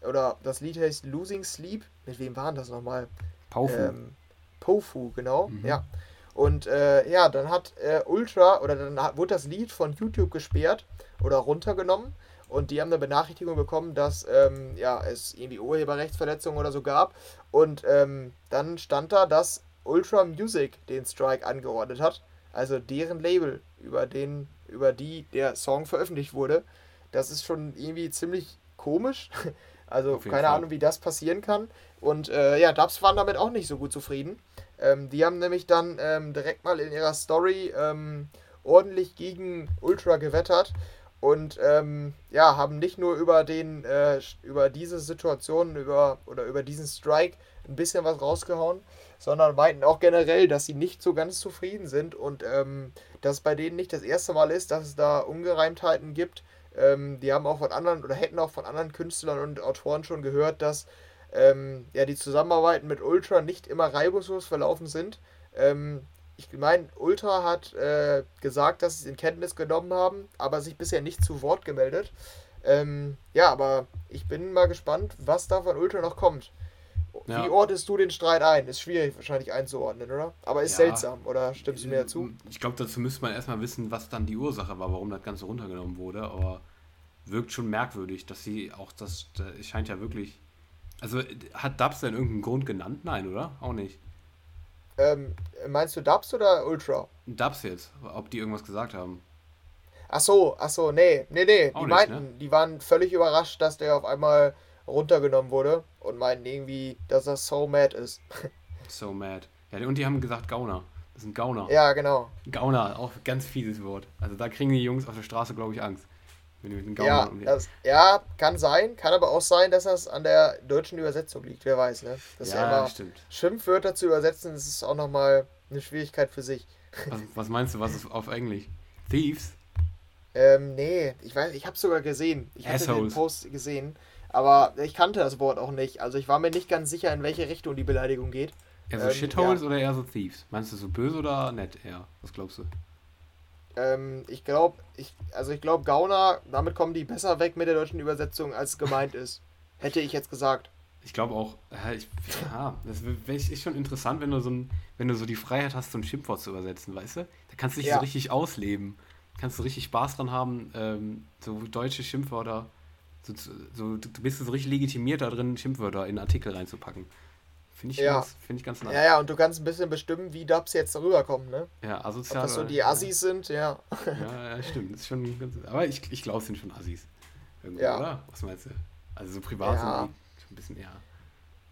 oder das Lied heißt Losing Sleep. Mit wem waren das nochmal? Pofu. Ähm, Pofu, genau, mhm. ja. Und äh, ja, dann hat äh, Ultra, oder dann hat, wurde das Lied von YouTube gesperrt oder runtergenommen und die haben eine Benachrichtigung bekommen, dass ähm, ja, es irgendwie Urheberrechtsverletzungen oder so gab. Und ähm, dann stand da, dass Ultra Music den Strike angeordnet hat, also deren Label, über, den, über die der Song veröffentlicht wurde. Das ist schon irgendwie ziemlich komisch. Also keine Fall. Ahnung, wie das passieren kann. Und äh, ja, Dubs waren damit auch nicht so gut zufrieden. Ähm, die haben nämlich dann ähm, direkt mal in ihrer Story ähm, ordentlich gegen Ultra gewettert und ähm, ja, haben nicht nur über den, äh, über diese Situation, über oder über diesen Strike ein bisschen was rausgehauen, sondern meinten auch generell, dass sie nicht so ganz zufrieden sind und ähm, dass es bei denen nicht das erste Mal ist, dass es da Ungereimtheiten gibt. Ähm, die haben auch von anderen oder hätten auch von anderen Künstlern und Autoren schon gehört, dass ähm, ja, die Zusammenarbeiten mit Ultra nicht immer reibungslos verlaufen sind. Ähm, ich meine, Ultra hat äh, gesagt, dass sie es in Kenntnis genommen haben, aber sich bisher nicht zu Wort gemeldet. Ähm, ja, aber ich bin mal gespannt, was da von Ultra noch kommt. Ja. Wie ordnest du den Streit ein? Ist schwierig wahrscheinlich einzuordnen, oder? Aber ist ja. seltsam, oder stimmst du mir dazu? Ich glaube, dazu müsste man erstmal wissen, was dann die Ursache war, warum das Ganze runtergenommen wurde. Aber wirkt schon merkwürdig, dass sie auch das. Es scheint ja wirklich. Also hat Dubs denn irgendeinen Grund genannt? Nein, oder? Auch nicht. Ähm, meinst du Dubs oder Ultra? Dubs jetzt, ob die irgendwas gesagt haben. Ach so, ach so, nee, nee, nee. Auch die nicht, meinten, ne? die waren völlig überrascht, dass der auf einmal runtergenommen wurde und meinten irgendwie, dass er so mad ist. so mad. Ja, und die haben gesagt Gauner. Das sind Gauner. Ja, genau. Gauner, auch ganz fieses Wort. Also da kriegen die Jungs auf der Straße, glaube ich, Angst. Wenn du mit einem Gauner ja, das, ja, kann sein. Kann aber auch sein, dass das an der deutschen Übersetzung liegt. Wer weiß, ne? Das ja, ja stimmt. Schimpfwörter zu übersetzen, das ist auch nochmal eine Schwierigkeit für sich. Was, was, meinst du, was ist auf Englisch? Thieves? Ähm, nee, ich weiß, ich habe sogar gesehen. Ich habe den Post gesehen. Aber ich kannte das Wort auch nicht. Also ich war mir nicht ganz sicher, in welche Richtung die Beleidigung geht. Eher so ähm, Shitholes ja. oder eher so Thieves? Meinst du so böse oder nett eher? Was glaubst du? Ähm, ich glaube, ich, also ich glaube, Gauner, damit kommen die besser weg mit der deutschen Übersetzung, als gemeint ist. Hätte ich jetzt gesagt. Ich glaube auch, äh, ich, ja, das ist schon interessant, wenn du so ein, wenn du so die Freiheit hast, so ein Schimpfwort zu übersetzen, weißt du? Da kannst du dich ja. so richtig ausleben. Kannst du richtig Spaß dran haben, ähm, so deutsche Schimpfwörter so, so, du bist so richtig legitimiert da drin, Schimpfwörter in Artikel reinzupacken. Finde ich, ja. Ganz, find ich ganz nice. Ja, ja, und du kannst ein bisschen bestimmen, wie Dubs jetzt rüberkommen, ne? Ja, asozial. Ob das so die Assis ja. sind, ja. Ja, ja, stimmt. Das ist schon ganz, aber ich, ich glaube, es sind schon Assis. Irgendwo, ja. oder? Was meinst du? Also so privat ja. sind die schon ein bisschen eher.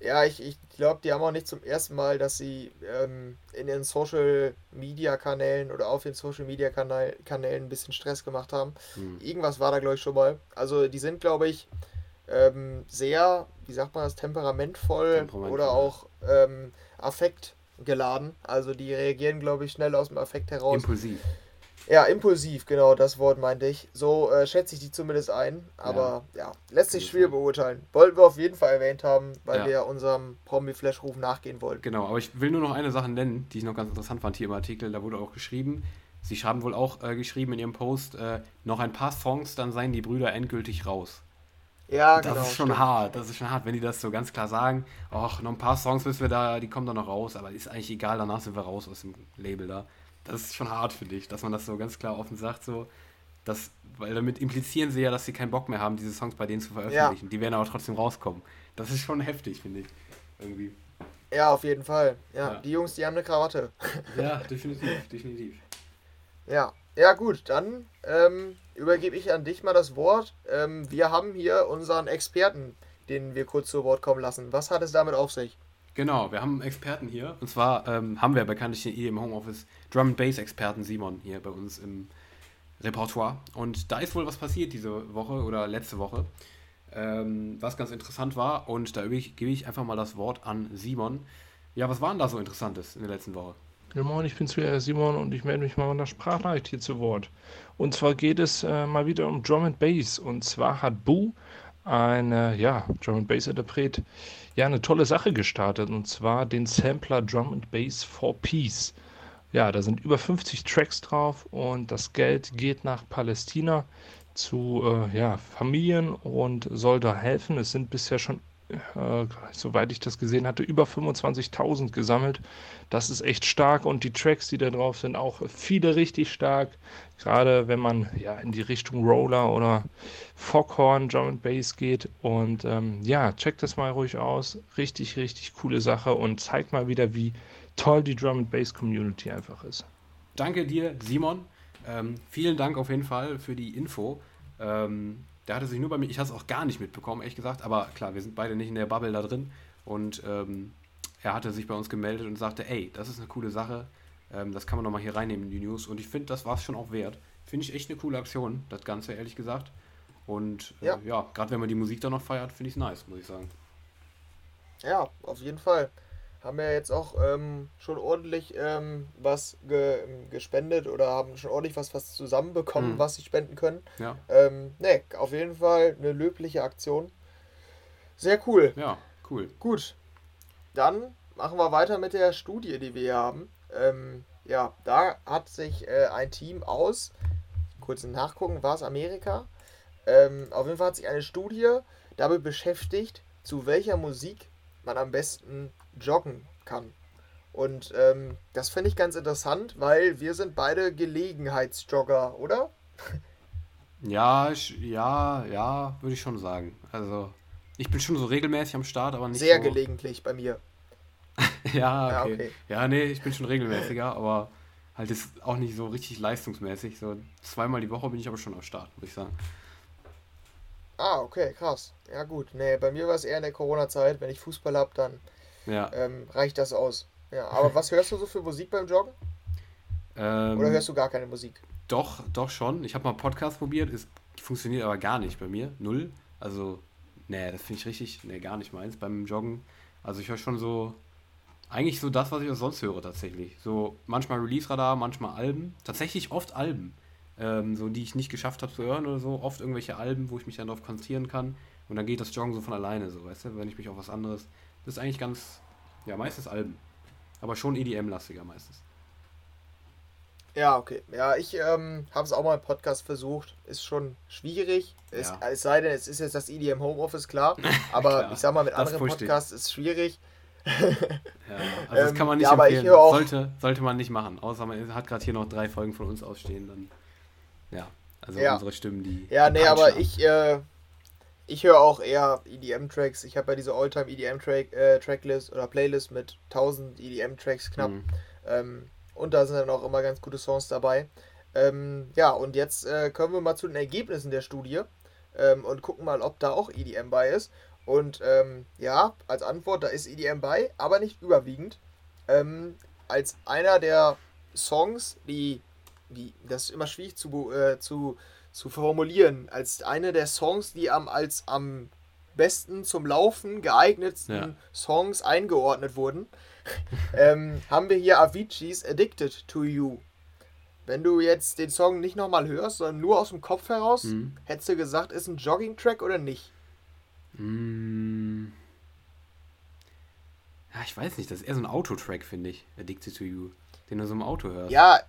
Ja, ich, ich glaube, die haben auch nicht zum ersten Mal, dass sie ähm, in den Social Media Kanälen oder auf den Social Media Kanal Kanälen ein bisschen Stress gemacht haben. Hm. Irgendwas war da, glaube ich, schon mal. Also, die sind, glaube ich, ähm, sehr, wie sagt man das, temperamentvoll, temperamentvoll. oder auch ähm, affektgeladen. Also, die reagieren, glaube ich, schnell aus dem Affekt heraus. Impulsiv. Ja, impulsiv, genau, das Wort meinte ich. So äh, schätze ich die zumindest ein. Aber ja, ja lässt sich schwer beurteilen. Wollten wir auf jeden Fall erwähnt haben, weil ja. wir unserem Promi-Flash-Ruf nachgehen wollten. Genau, aber ich will nur noch eine Sache nennen, die ich noch ganz interessant fand hier im Artikel. Da wurde auch geschrieben, sie haben wohl auch äh, geschrieben in ihrem Post, äh, noch ein paar Songs, dann seien die Brüder endgültig raus. Ja, das genau. Das ist schon stimmt. hart, das ist schon hart, wenn die das so ganz klar sagen. Ach, noch ein paar Songs müssen wir da, die kommen dann noch raus, aber ist eigentlich egal, danach sind wir raus aus dem Label da das ist schon hart für dich, dass man das so ganz klar offen sagt, so, dass, weil damit implizieren sie ja, dass sie keinen Bock mehr haben, diese Songs bei denen zu veröffentlichen. Ja. Die werden aber trotzdem rauskommen. Das ist schon heftig, finde ich. Irgendwie. Ja, auf jeden Fall. Ja, ja, die Jungs, die haben eine Krawatte. Ja, definitiv, definitiv. Ja, ja gut, dann ähm, übergebe ich an dich mal das Wort. Ähm, wir haben hier unseren Experten, den wir kurz zu Wort kommen lassen. Was hat es damit auf sich? Genau, wir haben einen Experten hier. Und zwar ähm, haben wir bekanntlich hier im Homeoffice Drum Bass Experten Simon hier bei uns im Repertoire. Und da ist wohl was passiert diese Woche oder letzte Woche, ähm, was ganz interessant war. Und da gebe ich, einfach mal das Wort an Simon. Ja, was war denn da so Interessantes in der letzten Woche? Ja, moin, ich bin's wieder, Simon, und ich melde mich mal mit einer Sprachnachricht hier zu Wort. Und zwar geht es äh, mal wieder um Drum and Bass. Und zwar hat Boo, ein äh, ja, Drum and Bass Interpret, ja, eine tolle Sache gestartet. Und zwar den Sampler Drum and Bass for Peace. Ja, da sind über 50 Tracks drauf und das Geld geht nach Palästina zu äh, ja, Familien und soll da helfen. Es sind bisher schon äh, soweit ich das gesehen hatte, über 25.000 gesammelt. Das ist echt stark und die Tracks, die da drauf sind, auch viele richtig stark. Gerade wenn man ja in die Richtung Roller oder Foghorn, Drum and Bass geht. Und ähm, ja, checkt das mal ruhig aus. Richtig, richtig coole Sache und zeigt mal wieder, wie toll die Drum and Bass Community einfach ist. Danke dir, Simon. Ähm, vielen Dank auf jeden Fall für die Info. Ähm, der hatte sich nur bei mir, ich habe es auch gar nicht mitbekommen, ehrlich gesagt, aber klar, wir sind beide nicht in der Bubble da drin. Und ähm, er hatte sich bei uns gemeldet und sagte, ey, das ist eine coole Sache, ähm, das kann man nochmal hier reinnehmen in die News. Und ich finde, das war es schon auch wert. Finde ich echt eine coole Aktion, das Ganze, ehrlich gesagt. Und äh, ja, ja gerade wenn man die Musik da noch feiert, finde ich es nice, muss ich sagen. Ja, auf jeden Fall haben ja jetzt auch ähm, schon ordentlich ähm, was ge gespendet oder haben schon ordentlich was, was zusammenbekommen, mhm. was sie spenden können. Ja. Ähm, ne, auf jeden Fall eine löbliche Aktion. Sehr cool. Ja, cool. Gut. Dann machen wir weiter mit der Studie, die wir hier haben. Ähm, ja, da hat sich äh, ein Team aus, kurz nachgucken, war es Amerika? Ähm, auf jeden Fall hat sich eine Studie damit beschäftigt, zu welcher Musik man am besten joggen kann. Und ähm, das finde ich ganz interessant, weil wir sind beide Gelegenheitsjogger, oder? Ja, ich, ja, ja, würde ich schon sagen. Also, ich bin schon so regelmäßig am Start, aber nicht Sehr so... gelegentlich bei mir. ja, okay. ja, okay. Ja, nee, ich bin schon regelmäßiger, aber halt ist auch nicht so richtig leistungsmäßig. So zweimal die Woche bin ich aber schon am Start, muss ich sagen. Ah, okay, krass. Ja, gut. Nee, bei mir war es eher in der Corona-Zeit. Wenn ich Fußball habe, dann ja. ähm, reicht das aus. Ja, aber was hörst du so für Musik beim Joggen? Ähm, Oder hörst du gar keine Musik? Doch, doch schon. Ich habe mal Podcast probiert, es funktioniert aber gar nicht bei mir. Null. Also, nee, das finde ich richtig, nee, gar nicht meins beim Joggen. Also ich höre schon so, eigentlich so das, was ich auch sonst höre tatsächlich. So manchmal Release-Radar, manchmal Alben. Tatsächlich oft Alben ähm, so die ich nicht geschafft habe zu hören oder so. Oft irgendwelche Alben, wo ich mich dann darauf konzentrieren kann. Und dann geht das Joggen so von alleine, so, weißt du, wenn ich mich auf was anderes. Das ist eigentlich ganz, ja, meistens Alben. Aber schon EDM-lastiger meistens. Ja, okay. Ja, ich ähm, habe es auch mal im Podcast versucht. Ist schon schwierig. Es, ja. es sei denn, es ist jetzt das EDM Homeoffice, klar. Aber klar, ich sag mal, mit anderen Podcasts ist es schwierig. ja, also das kann man nicht ähm, ja, empfehlen. sollte, sollte man nicht machen. Außer man hat gerade hier noch drei Folgen von uns ausstehen. Dann ja, also ja. unsere Stimmen, die. Ja, nee, aber ich, äh, ich höre auch eher EDM-Tracks. Ich habe ja diese Alltime EDM-Tracklist äh, oder Playlist mit 1000 EDM-Tracks knapp. Mhm. Ähm, und da sind dann auch immer ganz gute Songs dabei. Ähm, ja, und jetzt äh, kommen wir mal zu den Ergebnissen der Studie ähm, und gucken mal, ob da auch EDM bei ist. Und ähm, ja, als Antwort, da ist EDM bei, aber nicht überwiegend. Ähm, als einer der Songs, die wie, das ist immer schwierig zu, äh, zu, zu formulieren, als eine der Songs, die am, als am besten zum Laufen geeignetsten ja. Songs eingeordnet wurden, ähm, haben wir hier Avicii's Addicted to You. Wenn du jetzt den Song nicht nochmal hörst, sondern nur aus dem Kopf heraus, mhm. hättest du gesagt, ist ein Jogging-Track oder nicht? Mhm. Ja, ich weiß nicht, das ist eher so ein Autotrack, finde ich. Addicted to You. Den du so im Auto hörst. Ja,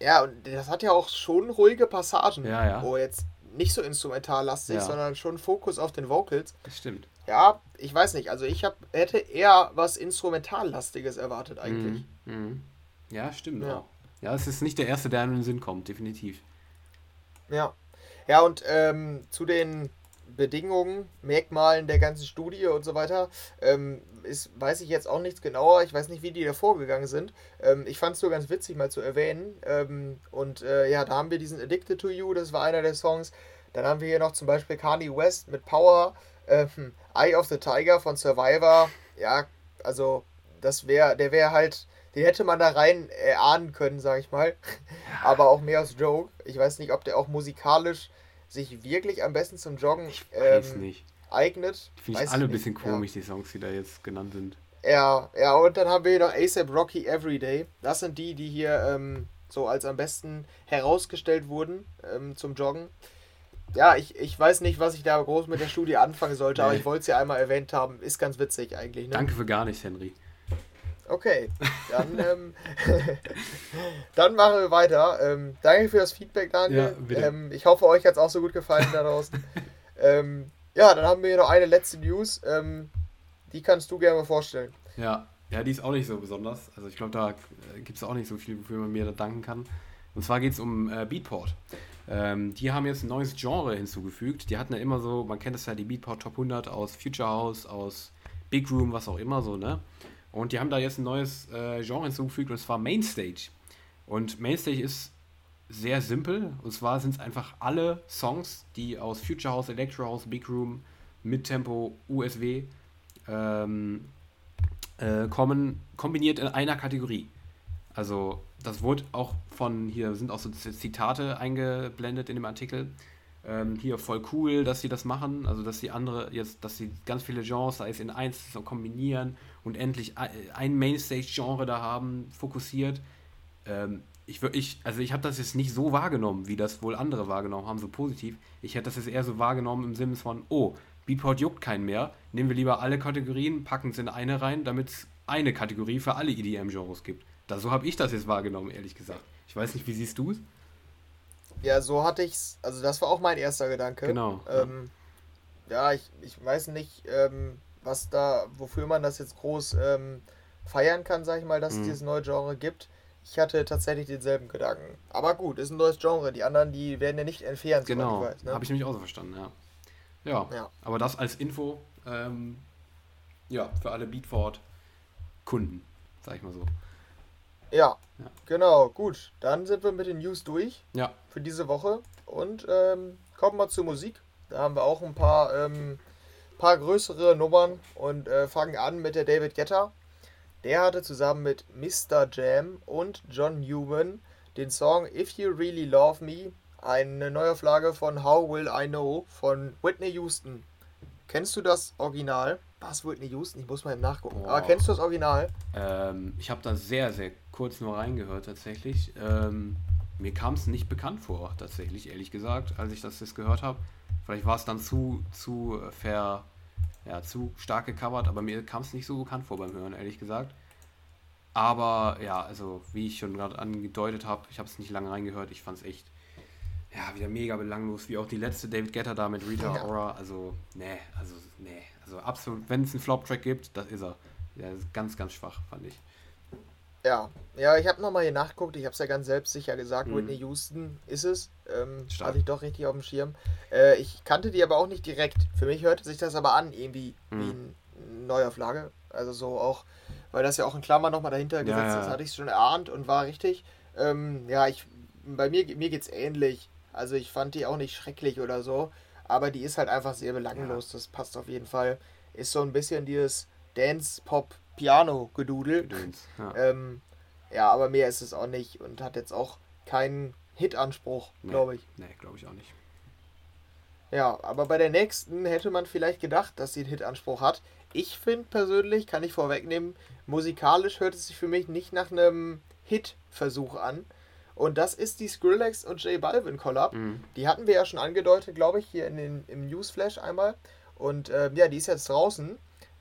ja, und das hat ja auch schon ruhige Passagen, ja, ja. wo jetzt nicht so instrumentallastig, ja. sondern schon Fokus auf den Vocals. Das stimmt. Ja, ich weiß nicht. Also ich hab, hätte eher was Instrumentallastiges erwartet eigentlich. Mhm. Mhm. Ja, stimmt. Ja. Auch. ja, es ist nicht der erste, der in den Sinn kommt, definitiv. Ja. Ja, und ähm, zu den Bedingungen, Merkmalen der ganzen Studie und so weiter, ähm, ist, weiß ich jetzt auch nichts genauer. Ich weiß nicht, wie die da vorgegangen sind. Ähm, ich fand es nur ganz witzig mal zu erwähnen. Ähm, und äh, ja, da haben wir diesen Addicted to You, das war einer der Songs. Dann haben wir hier noch zum Beispiel Kanye West mit Power, ähm, Eye of the Tiger von Survivor. Ja, also das wäre, der wäre halt, den hätte man da rein erahnen können, sag ich mal. Aber auch mehr als Joke. Ich weiß nicht, ob der auch musikalisch sich wirklich am besten zum Joggen ich weiß ähm, nicht. eignet. Finde ich alle ein bisschen komisch, ja. die Songs, die da jetzt genannt sind. Ja, ja, und dann haben wir hier noch ASAP Rocky Everyday. Das sind die, die hier ähm, so als am besten herausgestellt wurden ähm, zum Joggen. Ja, ich, ich weiß nicht, was ich da groß mit der Studie anfangen sollte, nee. aber ich wollte es ja einmal erwähnt haben. Ist ganz witzig eigentlich. Ne? Danke für gar nichts, Henry. Okay, dann, ähm, dann machen wir weiter. Ähm, danke für das Feedback, Daniel. Ja, ähm, ich hoffe, euch hat es auch so gut gefallen da draußen. Ähm, ja, dann haben wir hier noch eine letzte News. Ähm, die kannst du gerne mal vorstellen. Ja, ja, die ist auch nicht so besonders. Also ich glaube, da äh, gibt es auch nicht so viel, wofür man mir da danken kann. Und zwar geht es um äh, Beatport. Ähm, die haben jetzt ein neues Genre hinzugefügt. Die hatten ja immer so, man kennt es ja, die Beatport Top 100 aus Future House, aus Big Room, was auch immer so, ne? Und die haben da jetzt ein neues äh, Genre hinzugefügt und zwar Mainstage. Und Mainstage ist sehr simpel. Und zwar sind es einfach alle Songs, die aus Future House, Electro House, Big Room, Midtempo, USW ähm, äh, kommen, kombiniert in einer Kategorie. Also das wurde auch von, hier sind auch so Zitate eingeblendet in dem Artikel. Ähm, hier voll cool, dass sie das machen, also dass sie andere jetzt, dass sie ganz viele Genres, sei es in eins so kombinieren und endlich ein Mainstage-Genre da haben, fokussiert. Ähm, ich, ich, also ich habe das jetzt nicht so wahrgenommen, wie das wohl andere wahrgenommen haben, so positiv. Ich hätte das jetzt eher so wahrgenommen im Sinne von, oh, Beatport juckt keinen mehr, nehmen wir lieber alle Kategorien, packen es in eine rein, damit es eine Kategorie für alle EDM-Genres gibt. Da, so habe ich das jetzt wahrgenommen, ehrlich gesagt. Ich weiß nicht, wie siehst du es? Ja, so hatte ich es, also das war auch mein erster Gedanke. Genau. Ähm, ja. ja, ich, ich weiß nicht, ähm, was da, wofür man das jetzt groß ähm, feiern kann, sag ich mal, dass mhm. es dieses neue Genre gibt. Ich hatte tatsächlich denselben Gedanken. Aber gut, ist ein neues Genre. Die anderen, die werden ja nicht entfernt. Genau, ne? habe ich nämlich auch so verstanden, ja. ja. ja. aber das als Info, ähm, ja, für alle Beatford-Kunden, sag ich mal so. Ja, ja, genau, gut. Dann sind wir mit den News durch. Ja. Für diese Woche. Und ähm, kommen wir zur Musik. Da haben wir auch ein paar ähm, paar größere Nummern und äh, fangen an mit der David Guetta. Der hatte zusammen mit Mr. Jam und John Newman den Song If You Really Love Me, eine Neuauflage von How Will I Know von Whitney Houston. Kennst du das Original? Was, Whitney Houston? Ich muss mal nachgucken. Boah. Aber kennst du das Original? Ähm, ich habe da sehr, sehr kurz nur reingehört tatsächlich. Ähm, mir kam es nicht bekannt vor, tatsächlich, ehrlich gesagt, als ich das jetzt gehört habe. Vielleicht war es dann zu, zu ver, ja, zu stark gecovert, aber mir kam es nicht so bekannt vor beim Hören, ehrlich gesagt. Aber ja, also wie ich schon gerade angedeutet habe, ich habe es nicht lange reingehört, ich fand es echt ja, wieder mega belanglos, wie auch die letzte David Getter da mit Rita ja. Ora. Also, nee, also, nee, also absolut, wenn es einen Flop-Track gibt, das ist er. Der ist ganz, ganz schwach, fand ich. Ja, ja, ich habe nochmal hier nachgeguckt, ich habe es ja ganz selbstsicher gesagt, mhm. Whitney Houston ist es. Ähm, hatte ich doch richtig auf dem Schirm. Äh, ich kannte die aber auch nicht direkt. Für mich hörte sich das aber an, irgendwie mhm. wie eine Neuauflage. Also so auch, weil das ja auch in Klammern nochmal dahinter gesetzt ja, ja. ist, hatte ich schon erahnt und war richtig. Ähm, ja, ich, bei mir, mir geht es ähnlich. Also ich fand die auch nicht schrecklich oder so, aber die ist halt einfach sehr belanglos, ja. das passt auf jeden Fall. Ist so ein bisschen dieses Dance-Pop- Piano-Gedudel. Ja. Ähm, ja, aber mehr ist es auch nicht und hat jetzt auch keinen Hit-Anspruch, nee, glaube ich. Nee, glaube ich auch nicht. Ja, aber bei der nächsten hätte man vielleicht gedacht, dass sie einen Hit-Anspruch hat. Ich finde persönlich, kann ich vorwegnehmen, musikalisch hört es sich für mich nicht nach einem Hit-Versuch an. Und das ist die Skrillex und J Balvin Collab. Mhm. Die hatten wir ja schon angedeutet, glaube ich, hier in den, im Newsflash einmal. Und äh, ja, die ist jetzt draußen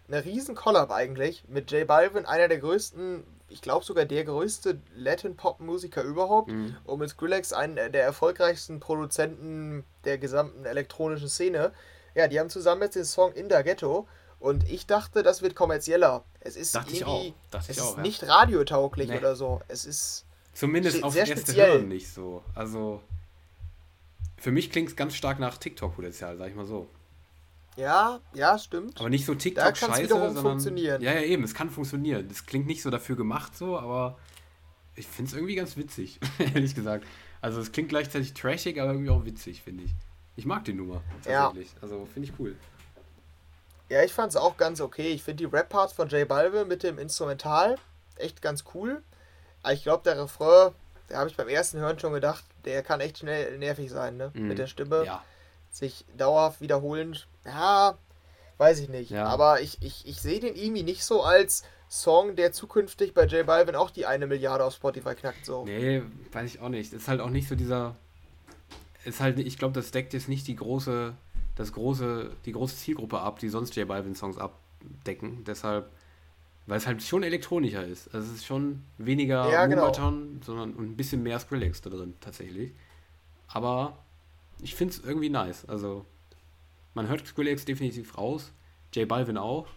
eine riesen Collab eigentlich mit J Balvin, einer der größten, ich glaube sogar der größte Latin-Pop-Musiker überhaupt mhm. und mit Skrillex einen der erfolgreichsten Produzenten der gesamten elektronischen Szene. Ja, die haben zusammen jetzt den Song In the Ghetto und ich dachte, das wird kommerzieller. Es ist dachte irgendwie, es ist ja. nicht radiotauglich nee. oder so. Es ist zumindest auf erste speziell. Hören nicht so. Also für mich klingt es ganz stark nach TikTok-Potenzial, sag ich mal so. Ja, ja, stimmt. Aber nicht so TikTok-Scheiße, sondern... funktionieren. Ja, ja, eben, es kann funktionieren. Das klingt nicht so dafür gemacht so, aber ich finde es irgendwie ganz witzig, ehrlich gesagt. Also es klingt gleichzeitig trashig, aber irgendwie auch witzig, finde ich. Ich mag die Nummer, tatsächlich. Ja. Also finde ich cool. Ja, ich fand es auch ganz okay. Ich finde die Rap-Parts von J Balvin mit dem Instrumental echt ganz cool. Aber ich glaube, der Refrain, da habe ich beim ersten Hören schon gedacht, der kann echt schnell nervig sein, ne? Mm. Mit der Stimme. Ja sich dauerhaft wiederholend, ja, weiß ich nicht. Ja. Aber ich, ich, ich sehe den irgendwie nicht so als Song, der zukünftig bei J Balvin auch die eine Milliarde auf Spotify knackt. So. Nee, weiß ich auch nicht. Ist halt auch nicht so dieser. Ist halt, ich glaube, das deckt jetzt nicht die große, das große, die große Zielgruppe ab, die sonst J Balvin Songs abdecken. Deshalb, weil es halt schon elektronischer ist. Also es ist schon weniger ja, genau. sondern ein bisschen mehr Skrillex da drin, tatsächlich. Aber ich finde es irgendwie nice. Also, man hört Skrillex definitiv raus. J Balvin auch.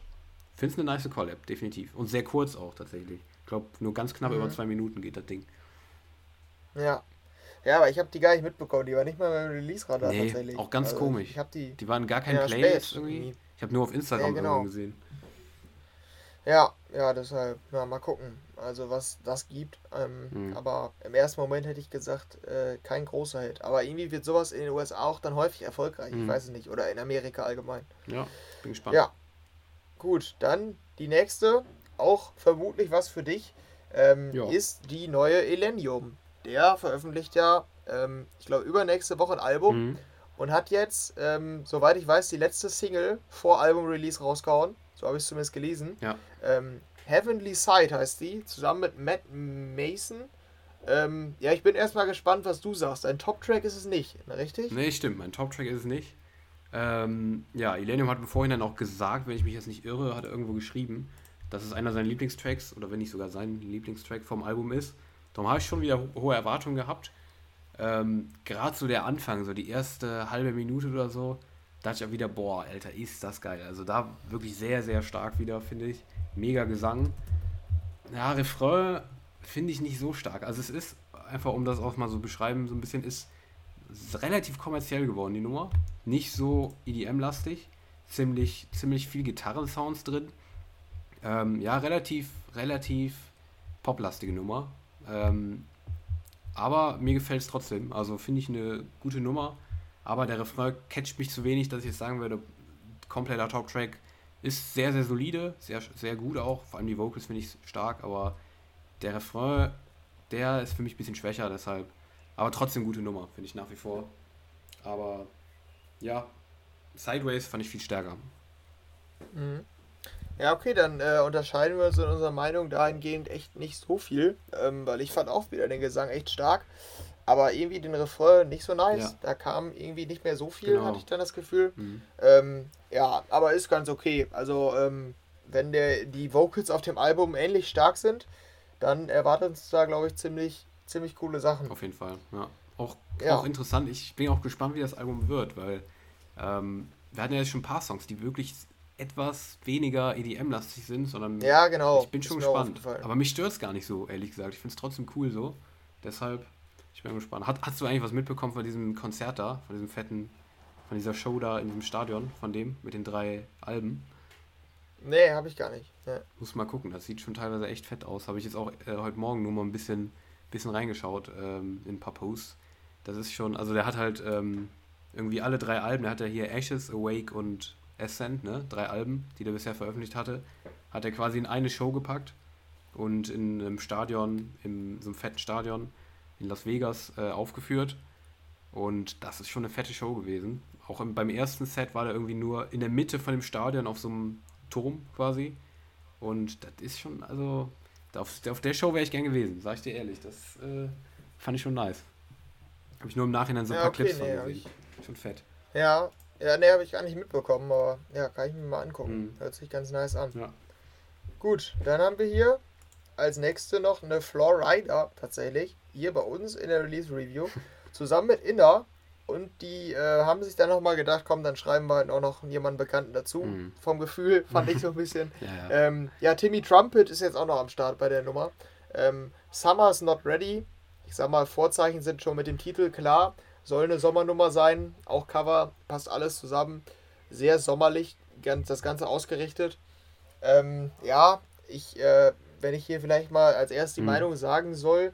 Finde es eine nice Collab, definitiv. Und sehr kurz auch tatsächlich. Ich glaube, nur ganz knapp mhm. über zwei Minuten geht das Ding. Ja. Ja, aber ich habe die gar nicht mitbekommen. Die war nicht mal beim Release-Radar nee, tatsächlich. auch ganz also, komisch. Ich hab die, die waren gar kein ja, Playlist irgendwie. Ich habe nur auf Instagram ja, genau. gesehen. Ja, ja, deshalb, ja, mal gucken. Also was das gibt. Ähm, mhm. Aber im ersten Moment hätte ich gesagt, äh, kein großer Hit. Aber irgendwie wird sowas in den USA auch dann häufig erfolgreich. Mhm. Ich weiß es nicht. Oder in Amerika allgemein. Ja, bin gespannt. Ja, Gut, dann die nächste, auch vermutlich was für dich, ähm, ist die neue Elenium. Der veröffentlicht ja, ähm, ich glaube, übernächste Woche ein Album mhm. und hat jetzt, ähm, soweit ich weiß, die letzte Single vor Album-Release rausgehauen. So habe ich es zumindest gelesen. Ja. Ähm, Heavenly Side heißt die, zusammen mit Matt Mason. Ähm, ja, ich bin erstmal gespannt, was du sagst. Ein Top-Track ist es nicht, richtig? Nee, stimmt. Mein Top-Track ist es nicht. Ähm, ja, Illenium hat im Vorhinein auch gesagt, wenn ich mich jetzt nicht irre, hat er irgendwo geschrieben, dass es einer seiner Lieblingstracks, oder wenn nicht sogar sein Lieblingstrack vom Album ist. Darum habe ich schon wieder hohe Erwartungen gehabt. Ähm, Gerade so der Anfang, so die erste halbe Minute oder so, dachte ich auch wieder, boah, Alter, ist das geil. Also da wirklich sehr, sehr stark wieder, finde ich. Mega Gesang. Ja, Refrain finde ich nicht so stark. Also es ist, einfach um das auch mal so beschreiben, so ein bisschen, ist relativ kommerziell geworden, die Nummer. Nicht so EDM-lastig. Ziemlich, ziemlich viel Gitarrensounds drin. Ähm, ja, relativ, relativ poplastige Nummer. Ähm, aber mir gefällt es trotzdem. Also finde ich eine gute Nummer. Aber der Refrain catcht mich zu wenig, dass ich jetzt sagen würde, kompletter Top-Track ist sehr, sehr solide, sehr, sehr gut auch. Vor allem die Vocals finde ich stark, aber der Refrain, der ist für mich ein bisschen schwächer, deshalb aber trotzdem gute Nummer, finde ich nach wie vor. Aber ja, Sideways fand ich viel stärker. Mhm. Ja, okay, dann äh, unterscheiden wir uns in unserer Meinung dahingehend echt nicht so viel, ähm, weil ich fand auch wieder den Gesang echt stark, aber irgendwie den Refrain nicht so nice. Ja. Da kam irgendwie nicht mehr so viel, genau. hatte ich dann das Gefühl. Mhm. Ähm, ja, aber ist ganz okay. Also, ähm, wenn der, die Vocals auf dem Album ähnlich stark sind, dann erwartet uns da, glaube ich, ziemlich ziemlich coole Sachen. Auf jeden Fall, ja. Auch, ja. auch interessant. Ich bin auch gespannt, wie das Album wird, weil ähm, wir hatten ja jetzt schon ein paar Songs, die wirklich etwas weniger EDM-lastig sind, sondern ja, genau. ich bin schon gespannt. Aber mich stört es gar nicht so, ehrlich gesagt. Ich finde es trotzdem cool so. Deshalb, ich bin gespannt. Hat, hast du eigentlich was mitbekommen von diesem Konzert da, von diesem fetten, von dieser Show da in diesem Stadion, von dem, mit den drei Alben? Nee, habe ich gar nicht. Ja. Muss mal gucken, das sieht schon teilweise echt fett aus. Habe ich jetzt auch äh, heute Morgen nur mal ein bisschen bisschen reingeschaut ähm, in ein paar Posts. Das ist schon, also der hat halt ähm, irgendwie alle drei Alben, der hat ja hier Ashes, Awake und Ascent, ne? Drei Alben, die der bisher veröffentlicht hatte, hat er quasi in eine Show gepackt und in einem Stadion, in so einem fetten Stadion in Las Vegas äh, aufgeführt. Und das ist schon eine fette Show gewesen. Auch im, beim ersten Set war der irgendwie nur in der Mitte von dem Stadion auf so einem Turm quasi. Und das ist schon, also auf, auf der Show wäre ich gern gewesen, sag ich dir ehrlich. Das äh, fand ich schon nice. Habe ich nur im Nachhinein so ein ja, paar okay, Clips nee, von gesehen. Schon fett. Ja, ja, ne, habe ich gar nicht mitbekommen, aber ja, kann ich mir mal angucken. Mhm. Hört sich ganz nice an. Ja. Gut, dann haben wir hier als nächste noch eine Floor Rider tatsächlich. Hier bei uns in der Release Review. Zusammen mit Inner und die äh, haben sich dann nochmal gedacht, komm, dann schreiben wir halt auch noch jemanden Bekannten dazu. Mhm. Vom Gefühl fand ich so ein bisschen. ja, ja. Ähm, ja, Timmy Trumpet ist jetzt auch noch am Start bei der Nummer. Ähm, Summer's Not Ready. Ich sag mal, Vorzeichen sind schon mit dem Titel klar. Soll eine Sommernummer sein. Auch Cover, passt alles zusammen. Sehr sommerlich, ganz, das Ganze ausgerichtet. Ähm, ja, ich, äh, wenn ich hier vielleicht mal als erstes die mhm. Meinung sagen soll,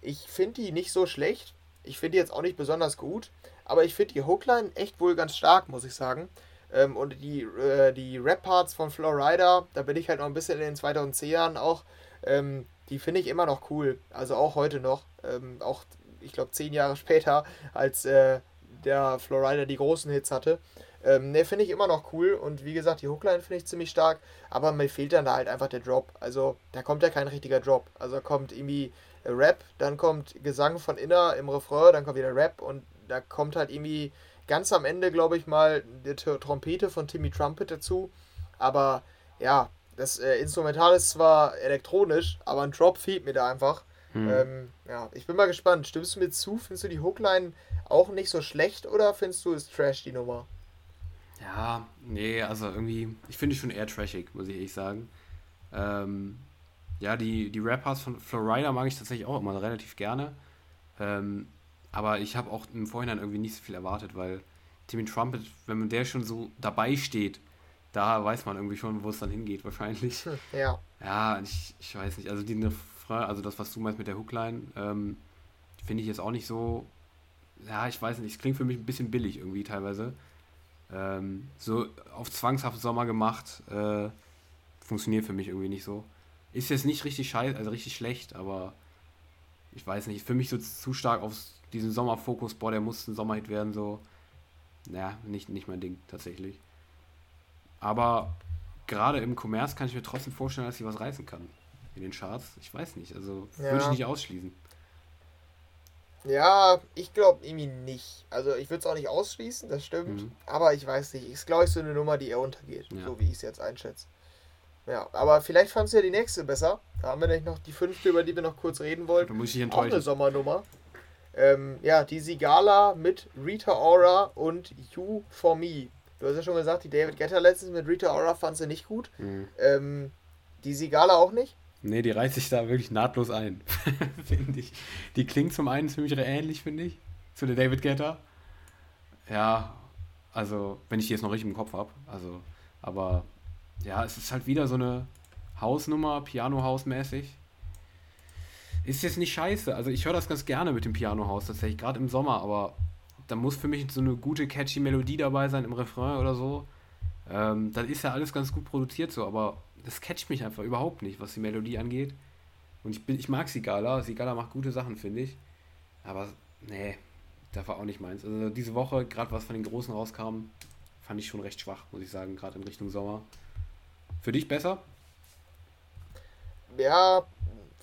ich finde die nicht so schlecht. Ich finde die jetzt auch nicht besonders gut. Aber ich finde die Hookline echt wohl ganz stark, muss ich sagen. Ähm, und die, äh, die Rap-Parts von Florida, da bin ich halt noch ein bisschen in den 2010ern auch, ähm, die finde ich immer noch cool. Also auch heute noch. Ähm, auch, ich glaube, zehn Jahre später, als äh, der Florida die großen Hits hatte. Ähm, ne, finde ich immer noch cool und wie gesagt, die Hookline finde ich ziemlich stark, aber mir fehlt dann da halt einfach der Drop. Also da kommt ja kein richtiger Drop. Also da kommt irgendwie Rap, dann kommt Gesang von Inner im Refrain, dann kommt wieder Rap und da kommt halt irgendwie ganz am Ende, glaube ich mal, die Trompete von Timmy Trumpet dazu. Aber ja, das äh, Instrumental ist zwar elektronisch, aber ein Drop fehlt mir da einfach. Hm. Ähm, ja, ich bin mal gespannt. Stimmst du mir zu? Findest du die Hookline auch nicht so schlecht oder findest du es Trash, die Nummer? Ja, nee, also irgendwie, ich finde es schon eher trashig, muss ich ehrlich sagen. Ähm, ja, die, die Rappers von Florida mag ich tatsächlich auch immer relativ gerne. Ähm, aber ich habe auch im Vorhinein irgendwie nicht so viel erwartet, weil Timmy Trumpet, wenn man der schon so dabei steht, da weiß man irgendwie schon, wo es dann hingeht, wahrscheinlich. Ja. Ja, ich, ich weiß nicht. Also die also das, was du meinst mit der Hookline, ähm, finde ich jetzt auch nicht so. Ja, ich weiß nicht, es klingt für mich ein bisschen billig irgendwie teilweise. Ähm, so auf zwangshaft Sommer gemacht, äh, funktioniert für mich irgendwie nicht so. Ist jetzt nicht richtig scheiße, also richtig schlecht, aber ich weiß nicht, für mich so zu stark auf diesen Sommerfokus, boah, der muss ein Sommerhit werden, so. Naja, nicht, nicht mein Ding, tatsächlich. Aber gerade im Commerce kann ich mir trotzdem vorstellen, dass sie was reißen kann. In den Charts. Ich weiß nicht. Also ja. würde ich nicht ausschließen. Ja, ich glaube irgendwie nicht. Also ich würde es auch nicht ausschließen, das stimmt. Mhm. Aber ich weiß nicht. Ist, glaube ich, so eine Nummer, die eher untergeht. Ja. So wie ich es jetzt einschätze. Ja, aber vielleicht fandst du ja die nächste besser. Da haben wir nämlich noch die fünfte, über die wir noch kurz reden wollten. Da muss ich enttäuschen. Auch eine Sommernummer. Ähm, ja, die Sigala mit Rita Ora und You for Me. Du hast ja schon gesagt, die David Getter letztens mit Rita Ora fand sie nicht gut. Mhm. Ähm, die Sigala auch nicht? Nee, die reißt sich da wirklich nahtlos ein, finde ich. Die klingt zum einen ziemlich ähnlich, finde ich, zu der David Getter. Ja, also, wenn ich die jetzt noch richtig im Kopf habe. Also, aber ja, es ist halt wieder so eine Hausnummer, Piano-Haus-mäßig. Ist jetzt nicht scheiße. Also, ich höre das ganz gerne mit dem Piano-Haus tatsächlich, gerade im Sommer, aber da muss für mich so eine gute, catchy Melodie dabei sein im Refrain oder so. Ähm, dann ist ja alles ganz gut produziert so, aber das catcht mich einfach überhaupt nicht, was die Melodie angeht. Und ich, bin, ich mag Sigala. Sigala macht gute Sachen, finde ich. Aber nee, das war auch nicht meins. Also diese Woche, gerade was von den Großen rauskam, fand ich schon recht schwach, muss ich sagen, gerade in Richtung Sommer. Für dich besser? Ja,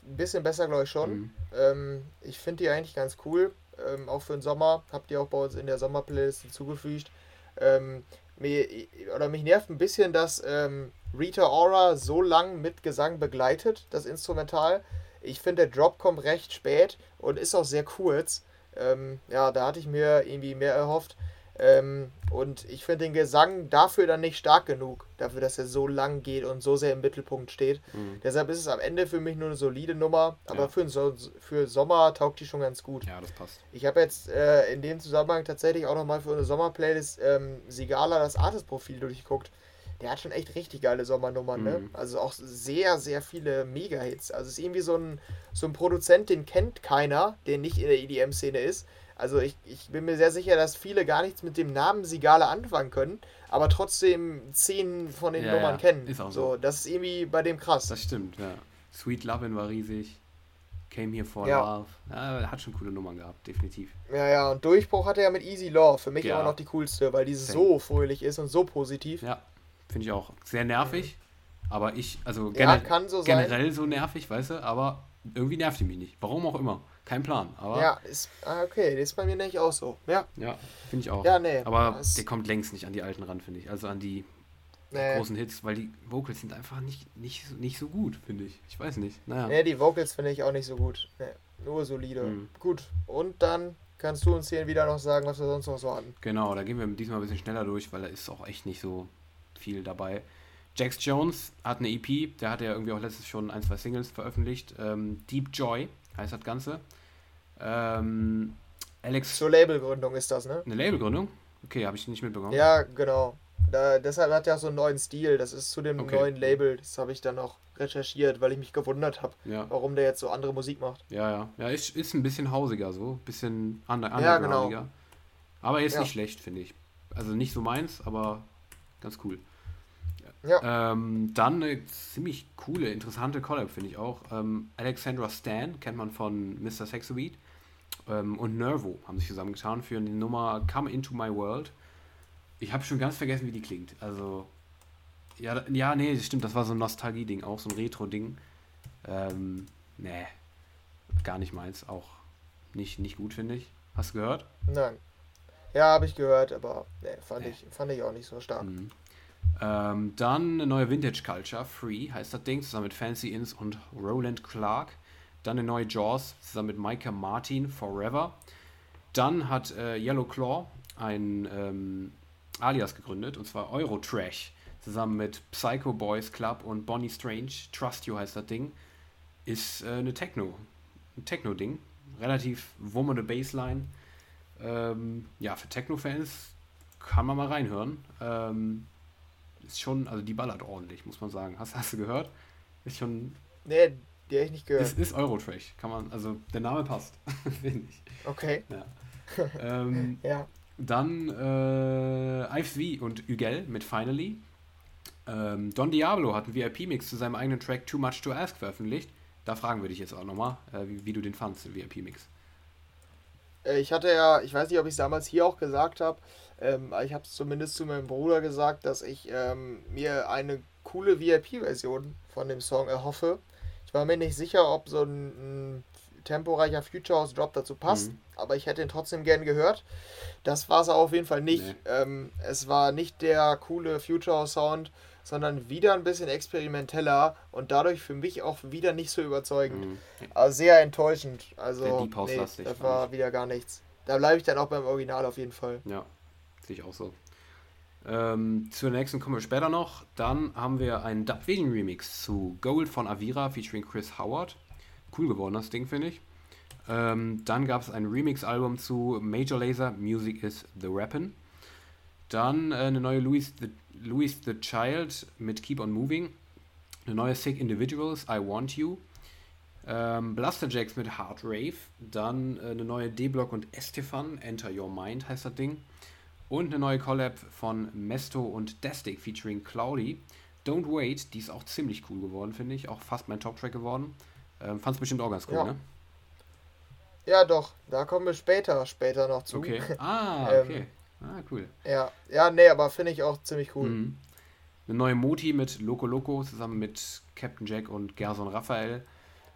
ein bisschen besser, glaube ich schon. Mhm. Ähm, ich finde die eigentlich ganz cool. Ähm, auch für den Sommer. Habt ihr auch bei uns in der Sommerplaylist hinzugefügt. Ähm, mir, oder mich nervt ein bisschen, dass ähm, Rita Ora so lang mit Gesang begleitet, das Instrumental. Ich finde, der Drop kommt recht spät und ist auch sehr kurz. Ähm, ja, da hatte ich mir irgendwie mehr erhofft. Ähm, und ich finde den Gesang dafür dann nicht stark genug, dafür, dass er so lang geht und so sehr im Mittelpunkt steht. Mhm. Deshalb ist es am Ende für mich nur eine solide Nummer, aber ja. für, so für Sommer taugt die schon ganz gut. Ja, das passt. Ich habe jetzt äh, in dem Zusammenhang tatsächlich auch nochmal für eine Sommerplaylist ähm, Sigala das Artist-Profil durchgeguckt. Der hat schon echt richtig geile Sommernummern, ne? mhm. ne? Also auch sehr, sehr viele Mega-Hits. Also es ist irgendwie so ein, so ein Produzent, den kennt keiner, der nicht in der EDM-Szene ist also ich, ich bin mir sehr sicher, dass viele gar nichts mit dem Namen Sigale anfangen können, aber trotzdem zehn von den ja, Nummern ja. kennen. Ist auch so. so. Das ist irgendwie bei dem krass. Das stimmt, ja. Sweet Lovin' war riesig. Came Here for ja. Love. Ja, hat schon coole Nummern gehabt, definitiv. Ja, ja, und Durchbruch hatte er mit Easy Love. Für mich ja. immer noch die coolste, weil die so fröhlich ist und so positiv. Ja, finde ich auch. Sehr nervig, aber ich, also gener so generell so nervig, weißt du, aber irgendwie nervt die mich nicht. Warum auch immer. Kein Plan, aber. Ja, ist. Ah, okay, das ist bei mir nicht auch so. Ja. Ja, finde ich auch. Ja, nee. Aber der kommt längst nicht an die alten ran, finde ich. Also an die nee. großen Hits, weil die Vocals sind einfach nicht, nicht, nicht so gut, finde ich. Ich weiß nicht. Naja. Nee, die Vocals finde ich auch nicht so gut. Nee, nur solide. Mhm. Gut. Und dann kannst du uns hier wieder noch sagen, was wir sonst noch so hatten. Genau, da gehen wir diesmal ein bisschen schneller durch, weil da ist auch echt nicht so viel dabei. Jax Jones hat eine EP, der hat ja irgendwie auch letztes schon ein, zwei Singles veröffentlicht. Ähm, Deep Joy heißt das Ganze. Ähm, Alex. Zur Labelgründung ist das, ne? Eine Labelgründung? Okay, habe ich nicht mitbekommen. Ja, genau. Da, deshalb hat er so einen neuen Stil. Das ist zu dem okay. neuen Label. Das habe ich dann auch recherchiert, weil ich mich gewundert habe, ja. warum der jetzt so andere Musik macht. Ja, ja. Ja, ist, ist ein bisschen hausiger so. Ein bisschen under, ja, genau. Aber ist ja. nicht schlecht, finde ich. Also nicht so meins, aber ganz cool. Ja. Ähm, dann eine ziemlich coole, interessante Collab, finde ich auch. Ähm, Alexandra Stan kennt man von Mr. Sexobeat ähm, und Nervo haben sich zusammengetan für die Nummer Come Into My World. Ich habe schon ganz vergessen, wie die klingt. Also, ja, ja, nee, das stimmt, das war so ein Nostalgie-Ding, auch so ein Retro-Ding. Ähm, nee, gar nicht meins, auch nicht, nicht gut, finde ich. Hast du gehört? Nein. Ja, habe ich gehört, aber nee, fand, nee. Ich, fand ich auch nicht so stark. Mhm. Ähm, dann eine neue Vintage Culture, Free heißt das Ding, zusammen mit Fancy Inns und Roland Clark. Dann eine neue Jaws zusammen mit Micah Martin, Forever. Dann hat äh, Yellow Claw ein ähm, Alias gegründet, und zwar Eurotrash, zusammen mit Psycho Boys Club und Bonnie Strange. Trust You heißt das Ding. Ist äh, eine Techno, ein Techno-Ding. Relativ wummende Bassline. Ähm, ja, für Techno-Fans kann man mal reinhören. Ähm, ist schon, also die ballert ordentlich, muss man sagen. Hast, hast du gehört? Ist schon. Nee, die habe ich nicht gehört. Es ist Eurotrash, kann man, also der Name passt, finde ich. Okay. Ja. ähm, ja. Dann äh, Ives V und Ugel mit Finally. Ähm, Don Diablo hat einen VIP-Mix zu seinem eigenen Track Too Much to Ask veröffentlicht. Da fragen wir dich jetzt auch nochmal, äh, wie, wie, du den fandst, den VIP-Mix. Äh, ich hatte ja, ich weiß nicht, ob ich es damals hier auch gesagt habe, ähm, ich habe es zumindest zu meinem Bruder gesagt, dass ich ähm, mir eine coole VIP-Version von dem Song erhoffe. Ich war mir nicht sicher, ob so ein, ein temporeicher Future House Drop dazu passt, mhm. aber ich hätte ihn trotzdem gern gehört. Das war es auf jeden Fall nicht. Nee. Ähm, es war nicht der coole Future House Sound, sondern wieder ein bisschen experimenteller und dadurch für mich auch wieder nicht so überzeugend. Mhm. Also sehr enttäuschend. Also nee, das war wieder gar nichts. Da bleibe ich dann auch beim Original auf jeden Fall. Ja, sehe ich auch so. Ähm, zur nächsten kommen wir später noch. Dann haben wir einen Dub Vision Remix zu Gold von Avira featuring Chris Howard. Cool geworden, das Ding, finde ich. Ähm, dann gab es ein Remix-Album zu Major Laser Music is the Rappin'. Dann äh, eine neue Louis the, Louis the Child mit Keep on Moving. Eine neue Sick Individuals, I Want You. Ähm, Blaster Jacks mit Hard Rave. Dann äh, eine neue D-Block und Estefan, Enter Your Mind heißt das Ding. Und eine neue Collab von Mesto und Destic featuring Cloudy. Don't Wait, die ist auch ziemlich cool geworden, finde ich. Auch fast mein Top-Track geworden. Ähm, Fand's bestimmt auch ganz cool, ja. ne? Ja, doch. Da kommen wir später, später noch zu. Okay. Ah, ähm, okay. Ah, cool. Ja, ja, nee, aber finde ich auch ziemlich cool. Mhm. Eine neue Moti mit Loco Loco zusammen mit Captain Jack und Gerson Raphael.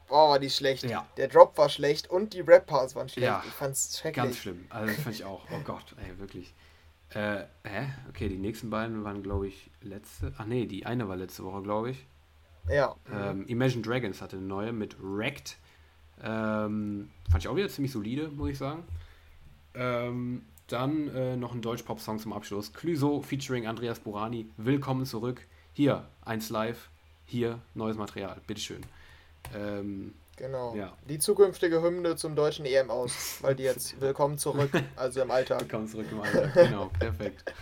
Boah, war die schlecht. Ja. Der Drop war schlecht und die Rap-Parts waren schlecht. Ja, ich fand's schrecklich. Ganz schlimm. Also, das fand ich auch. Oh Gott, ey, wirklich. Äh, hä? Okay, die nächsten beiden waren, glaube ich, letzte. Ach nee, die eine war letzte Woche, glaube ich. Ja. Ähm, Imagine Dragons hatte eine neue mit Wrecked. Ähm, fand ich auch wieder ziemlich solide, muss ich sagen. Ähm, dann äh, noch ein Deutsch-Pop-Song zum Abschluss. Clüso featuring Andreas Burani. Willkommen zurück. Hier, eins live. Hier, neues Material. Bitteschön. Ähm, genau. Ja. Die zukünftige Hymne zum deutschen EM aus, weil die jetzt Willkommen zurück, also im Alltag. Willkommen zurück im Alltag, genau, perfekt.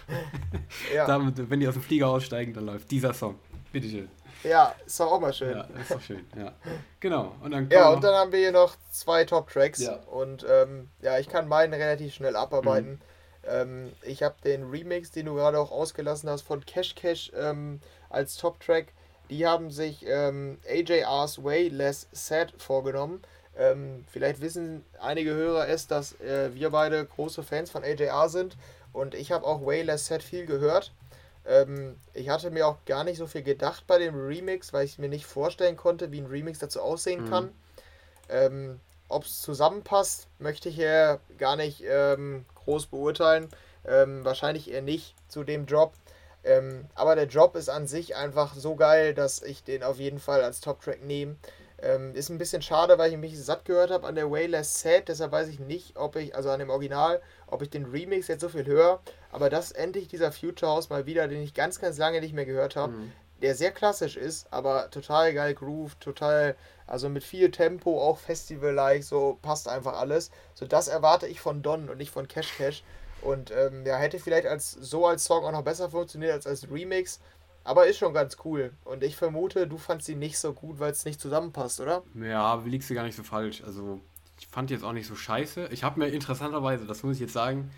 ja. Damit, wenn die aus dem Flieger aussteigen, dann läuft dieser Song. Bitteschön. Ja, ist doch auch mal schön. Ja, ist doch schön, ja. Genau. Und dann ja, und dann haben wir hier noch zwei Top-Tracks. Ja. Und ähm, ja, ich kann meinen relativ schnell abarbeiten. Mhm. Ähm, ich habe den Remix, den du gerade auch ausgelassen hast, von Cash Cash ähm, als Top-Track. Die haben sich ähm, AJR's Way Less Sad vorgenommen. Ähm, vielleicht wissen einige Hörer es, dass äh, wir beide große Fans von AJR sind. Und ich habe auch Way Less Sad viel gehört. Ähm, ich hatte mir auch gar nicht so viel gedacht bei dem Remix, weil ich mir nicht vorstellen konnte, wie ein Remix dazu aussehen mhm. kann. Ähm, Ob es zusammenpasst, möchte ich ja gar nicht ähm, groß beurteilen. Ähm, wahrscheinlich eher nicht zu dem Job. Ähm, aber der Job ist an sich einfach so geil, dass ich den auf jeden Fall als Top-Track nehme. Ähm, ist ein bisschen schade, weil ich mich satt gehört habe an der Way Less Sad, deshalb weiß ich nicht, ob ich, also an dem Original, ob ich den Remix jetzt so viel höre. Aber das endlich dieser Future House mal wieder, den ich ganz, ganz lange nicht mehr gehört habe. Mhm. Der sehr klassisch ist, aber total geil groove, total, also mit viel Tempo, auch Festival-like, so passt einfach alles. So das erwarte ich von Don und nicht von Cash Cash. Und ähm, ja, hätte vielleicht als so als Song auch noch besser funktioniert als als Remix. Aber ist schon ganz cool. Und ich vermute, du fandst sie nicht so gut, weil es nicht zusammenpasst, oder? Ja, liegst du gar nicht so falsch. Also, ich fand die jetzt auch nicht so scheiße. Ich habe mir interessanterweise, das muss ich jetzt sagen,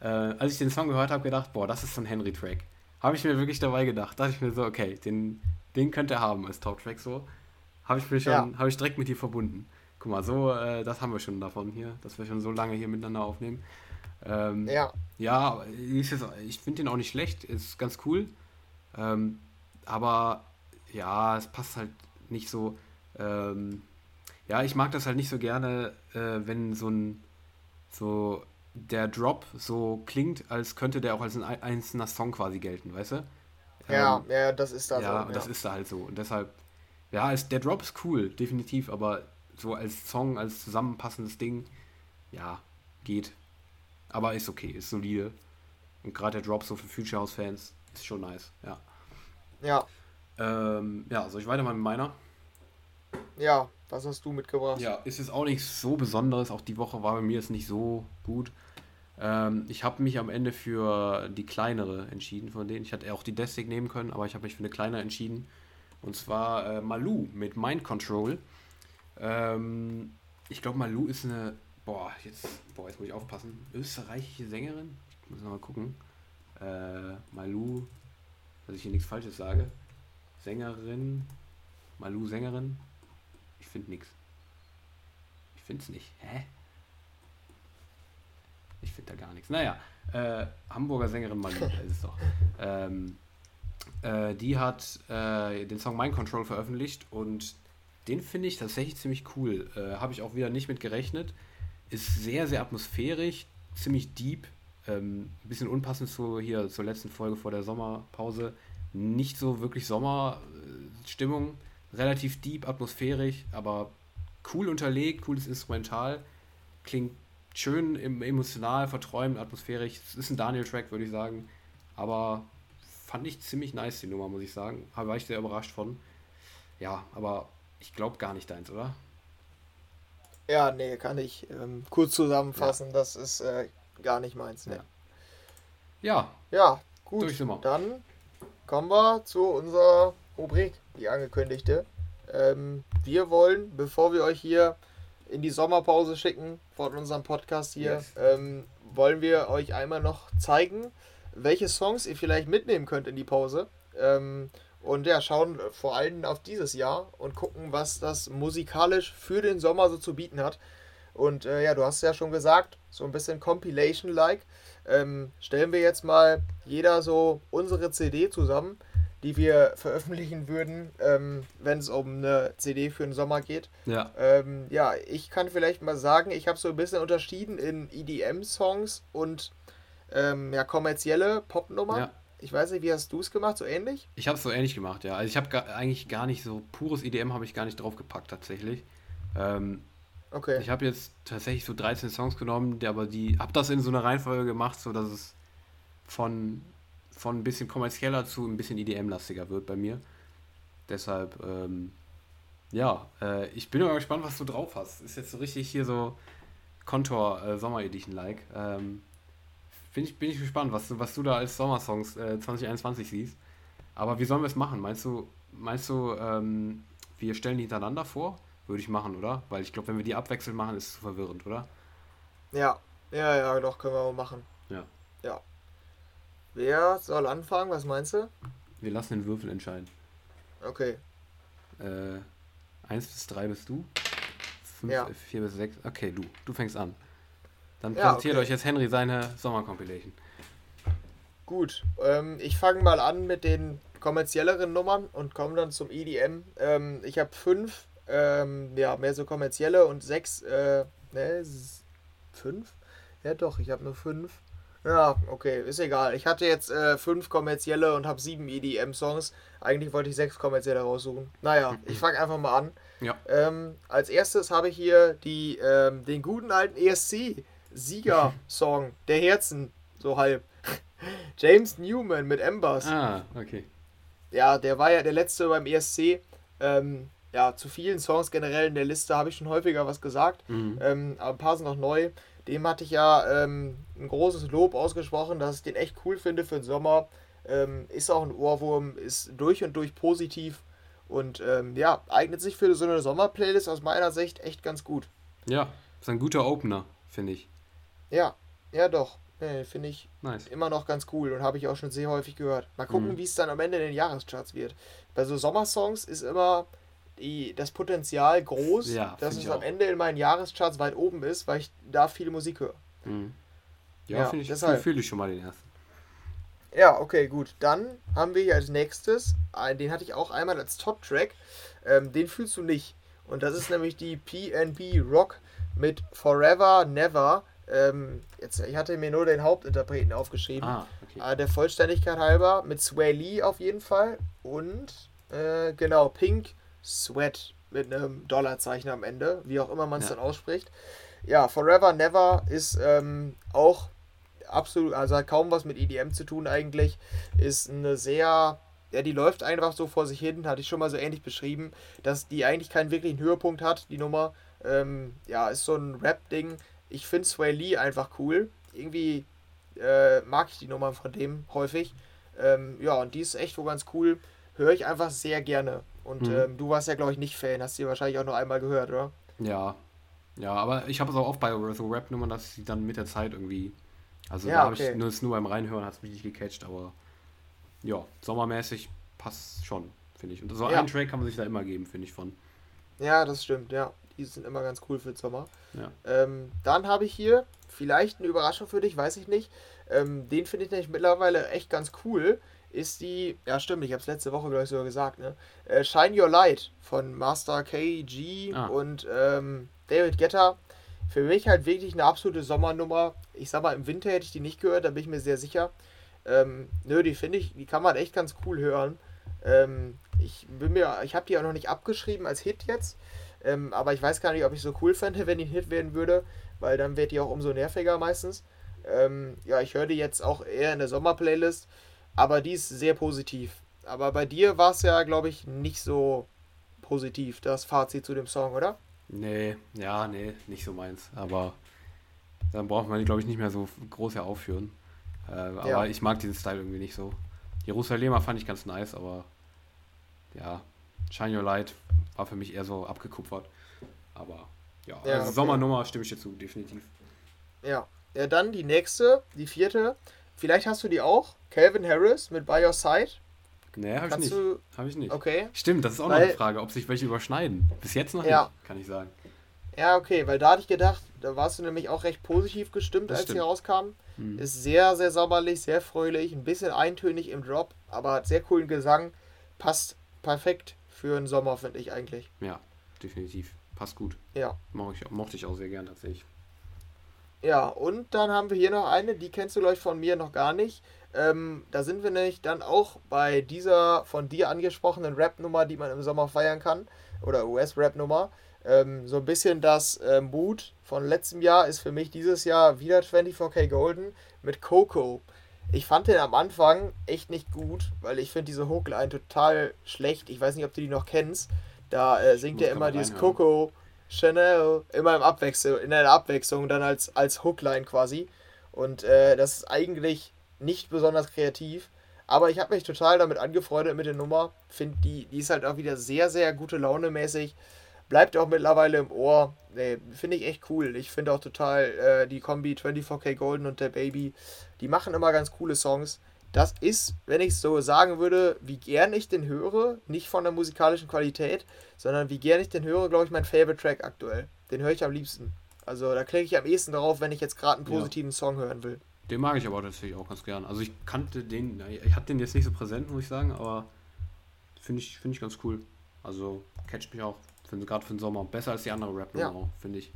äh, als ich den Song gehört habe, gedacht, boah, das ist so ein Henry-Track. Habe ich mir wirklich dabei gedacht. Dachte ich mir so, okay, den, den könnte er haben als Top-Track so. Habe ich mir schon, ja. habe ich direkt mit dir verbunden. Guck mal, so, äh, das haben wir schon davon hier, dass wir schon so lange hier miteinander aufnehmen. Ähm, ja. Ja, jetzt, ich finde den auch nicht schlecht, ist ganz cool. Ähm, aber ja, es passt halt nicht so. Ähm, ja, ich mag das halt nicht so gerne, äh, wenn so ein so der Drop so klingt, als könnte der auch als ein einzelner Song quasi gelten, weißt du? Ja, ähm, ja, das ist da ja, so. Ja, das ist da halt so. Und deshalb, ja, als, der Drop ist cool, definitiv, aber so als Song, als zusammenpassendes Ding, ja, geht. Aber ist okay, ist solide. Und gerade der Drop so für Future House Fans ist schon nice, ja. Ja. Ähm, ja, soll ich weitermachen mit meiner? Ja, was hast du mitgebracht? Ja, ist jetzt auch nicht so besonderes. Auch die Woche war bei mir jetzt nicht so gut. Ähm, ich habe mich am Ende für die kleinere entschieden von denen. Ich hätte auch die Destig nehmen können, aber ich habe mich für eine kleinere entschieden. Und zwar äh, Malu mit Mind Control. Ähm, ich glaube, Malu ist eine, boah, jetzt, boah, jetzt muss ich aufpassen, österreichische Sängerin. Ich muss nochmal gucken. Äh, Malu, dass ich hier nichts Falsches sage. Sängerin, Malu Sängerin. Ich finde nichts. Ich finde es nicht. Hä? Ich finde da gar nichts. Naja, äh, Hamburger Sängerin Malu, ist es doch. Ähm, äh, die hat äh, den Song Mind Control veröffentlicht und den finde ich tatsächlich ziemlich cool. Äh, Habe ich auch wieder nicht mit gerechnet. Ist sehr, sehr atmosphärisch, ziemlich deep. Ähm, ein bisschen unpassend zu hier zur letzten Folge vor der Sommerpause. Nicht so wirklich Sommerstimmung. Relativ deep, atmosphärisch, aber cool unterlegt, cooles Instrumental. Klingt schön emotional, verträumt, atmosphärisch. Es ist ein Daniel-Track, würde ich sagen. Aber fand ich ziemlich nice, die Nummer, muss ich sagen. War ich sehr überrascht von. Ja, aber ich glaube gar nicht deins, oder? Ja, nee, kann ich ähm, kurz zusammenfassen. Ja. Das ist äh, gar nicht meins. Nee. Ja. ja. Ja, gut. Dann kommen wir zu unserer Rubrik, die angekündigte. Ähm, wir wollen, bevor wir euch hier in die Sommerpause schicken von unserem Podcast hier, yes. ähm, wollen wir euch einmal noch zeigen, welche Songs ihr vielleicht mitnehmen könnt in die Pause. Ähm, und ja, schauen vor allem auf dieses Jahr und gucken, was das musikalisch für den Sommer so zu bieten hat. Und äh, ja, du hast ja schon gesagt, so ein bisschen Compilation-like. Ähm, stellen wir jetzt mal jeder so unsere CD zusammen die wir veröffentlichen würden, ähm, wenn es um eine CD für den Sommer geht. Ja. Ähm, ja, ich kann vielleicht mal sagen, ich habe so ein bisschen unterschieden in EDM-Songs und ähm, ja, kommerzielle Popnummern. Ja. Ich weiß nicht, wie hast du es gemacht? So ähnlich? Ich habe es so ähnlich gemacht, ja. Also ich habe eigentlich gar nicht so pures EDM habe ich gar nicht draufgepackt tatsächlich. Ähm, okay. Ich habe jetzt tatsächlich so 13 Songs genommen, die, aber die habe das in so einer Reihenfolge gemacht, so dass es von von ein bisschen kommerzieller zu ein bisschen EDM-lastiger wird bei mir. Deshalb, ähm, ja, äh, ich bin mal gespannt, was du drauf hast. Ist jetzt so richtig hier so Contour äh, Sommer Edition like. Ähm, bin, ich, bin ich gespannt, was du, was du da als Sommersongs äh, 2021 siehst. Aber wie sollen wir es machen? Meinst du, meinst du, ähm, wir stellen die hintereinander vor? Würde ich machen, oder? Weil ich glaube, wenn wir die abwechselnd machen, ist es zu verwirrend, oder? Ja, ja, ja, doch, können wir mal machen. Ja. Ja. Wer soll anfangen? Was meinst du? Wir lassen den Würfel entscheiden. Okay. Äh, 1 bis 3 bist du. 5, ja. 4 bis 6. Okay, du. Du fängst an. Dann präsentiert ja, okay. euch jetzt Henry seine Sommercompilation. Gut. Ähm, ich fange mal an mit den kommerzielleren Nummern und komme dann zum EDM. Ähm, ich habe fünf, ähm, ja, mehr so kommerzielle und sechs, äh, ne, fünf? Ja, doch, ich habe nur fünf. Ja, okay, ist egal. Ich hatte jetzt äh, fünf kommerzielle und habe sieben EDM-Songs. Eigentlich wollte ich sechs kommerzielle raussuchen. Naja, ich fange einfach mal an. Ja. Ähm, als erstes habe ich hier die, ähm, den guten alten ESC-Sieger-Song der Herzen, so halb. James Newman mit Embers. Ah, okay. Ja, der war ja der letzte beim ESC. Ähm, ja, zu vielen Songs generell in der Liste habe ich schon häufiger was gesagt. Mhm. Ähm, aber ein paar sind noch neu dem hatte ich ja ähm, ein großes Lob ausgesprochen, dass ich den echt cool finde für den Sommer. Ähm, ist auch ein Ohrwurm, ist durch und durch positiv und ähm, ja, eignet sich für so eine Sommerplaylist aus meiner Sicht echt ganz gut. Ja, ist ein guter Opener, finde ich. Ja, ja doch. Nee, finde ich nice. immer noch ganz cool und habe ich auch schon sehr häufig gehört. Mal gucken, mhm. wie es dann am Ende in den Jahrescharts wird. Bei so Sommersongs ist immer die, das Potenzial groß, ja, dass es am Ende in meinen Jahrescharts weit oben ist, weil ich da viel Musik höre. Mhm. Ja, ja finde ich, fühle fühl ich schon mal den ersten. Ja, okay, gut. Dann haben wir hier als nächstes, den hatte ich auch einmal als Top-Track, ähm, den fühlst du nicht. Und das ist nämlich die PNB Rock mit Forever Never. Ähm, jetzt, ich hatte mir nur den Hauptinterpreten aufgeschrieben. Ah, okay. äh, der Vollständigkeit halber mit Sway Lee auf jeden Fall. Und äh, genau, Pink Sweat mit einem Dollarzeichen am Ende, wie auch immer man es ja. dann ausspricht. Ja, Forever Never ist ähm, auch absolut, also hat kaum was mit EDM zu tun eigentlich. Ist eine sehr, ja, die läuft einfach so vor sich hin, hatte ich schon mal so ähnlich beschrieben, dass die eigentlich keinen wirklichen Höhepunkt hat, die Nummer. Ähm, ja, ist so ein Rap-Ding. Ich finde Sway Lee einfach cool. Irgendwie äh, mag ich die Nummern von dem häufig. Ähm, ja, und die ist echt wo ganz cool. Höre ich einfach sehr gerne. Und mhm. ähm, du warst ja, glaube ich, nicht Fan. Hast du wahrscheinlich auch nur einmal gehört, oder? Ja. Ja, aber ich habe es auch oft bei so Rap-Nummern, dass sie dann mit der Zeit irgendwie also ja, da habe okay. ich nur, nur beim Reinhören hat es mich nicht gecatcht, aber ja, sommermäßig passt schon, finde ich. Und so ja. einen Track kann man sich da immer geben, finde ich von. Ja, das stimmt, ja. Die sind immer ganz cool für den Sommer. Ja. Ähm, dann habe ich hier vielleicht eine Überraschung für dich, weiß ich nicht. Ähm, den finde ich nämlich mittlerweile echt ganz cool. Ist die, ja stimmt, ich habe es letzte Woche, glaube ich, sogar gesagt, ne? Äh, Shine Your Light von Master KG ah. und ähm, David Guetta für mich halt wirklich eine absolute Sommernummer. Ich sag mal, im Winter hätte ich die nicht gehört, da bin ich mir sehr sicher. Ähm, nö, die finde ich, die kann man echt ganz cool hören. Ähm, ich bin mir, ich habe die auch noch nicht abgeschrieben als Hit jetzt. Ähm, aber ich weiß gar nicht, ob ich so cool fände, wenn die ein Hit werden würde, weil dann wird die auch umso nerviger meistens. Ähm, ja, ich höre die jetzt auch eher in der Sommerplaylist, aber die ist sehr positiv. Aber bei dir war es ja, glaube ich, nicht so positiv, das Fazit zu dem Song, oder? Nee, ja, nee, nicht so meins. Aber dann braucht man die, glaube ich, nicht mehr so groß ja aufführen. Äh, aber ja. ich mag diesen Style irgendwie nicht so. Jerusalemer fand ich ganz nice, aber ja, Shine Your Light war für mich eher so abgekupfert. Aber ja, ja also okay. Sommernummer stimme ich dir zu, definitiv. Ja. ja, dann die nächste, die vierte. Vielleicht hast du die auch. Calvin Harris mit By Your Side. Nee, habe ich nicht. Habe ich nicht. Okay. Stimmt, das ist auch weil, noch eine Frage, ob sich welche überschneiden. Bis jetzt noch ja. nicht, kann ich sagen. Ja, okay, weil da hatte ich gedacht, da warst du nämlich auch recht positiv gestimmt, das als stimmt. sie rauskam. Hm. Ist sehr, sehr sommerlich, sehr fröhlich, ein bisschen eintönig im Drop, aber hat sehr coolen Gesang. Passt perfekt für den Sommer, finde ich eigentlich. Ja, definitiv. Passt gut. Ja. Mochte ich, mochte ich auch sehr gern tatsächlich. Ja, und dann haben wir hier noch eine, die kennst du, glaube ich, von mir noch gar nicht. Ähm, da sind wir nämlich dann auch bei dieser von dir angesprochenen Rap-Nummer, die man im Sommer feiern kann, oder US-Rap-Nummer. Ähm, so ein bisschen das äh, Mood von letztem Jahr ist für mich dieses Jahr wieder 24K Golden mit Coco. Ich fand den am Anfang echt nicht gut, weil ich finde diese Hookline total schlecht. Ich weiß nicht, ob du die noch kennst. Da äh, singt er immer dieses Coco Chanel immer im Abwechsel, in einer Abwechslung dann als, als Hookline quasi. Und äh, das ist eigentlich nicht besonders kreativ. Aber ich habe mich total damit angefreundet mit der Nummer. Finde, die, die ist halt auch wieder sehr, sehr gute Laune mäßig. Bleibt auch mittlerweile im Ohr. Nee, finde ich echt cool. Ich finde auch total äh, die Kombi 24K Golden und der Baby. Die machen immer ganz coole Songs. Das ist, wenn ich es so sagen würde, wie gern ich den höre, nicht von der musikalischen Qualität, sondern wie gern ich den höre, glaube ich, mein Favorite Track aktuell. Den höre ich am liebsten. Also da klicke ich am ehesten drauf, wenn ich jetzt gerade einen positiven ja. Song hören will. Den mag ich aber tatsächlich auch ganz gern. Also ich kannte den, ich hatte den jetzt nicht so präsent, muss ich sagen, aber finde ich, find ich ganz cool. Also catcht mich auch, gerade für den Sommer. Besser als die andere rap ja. finde ich.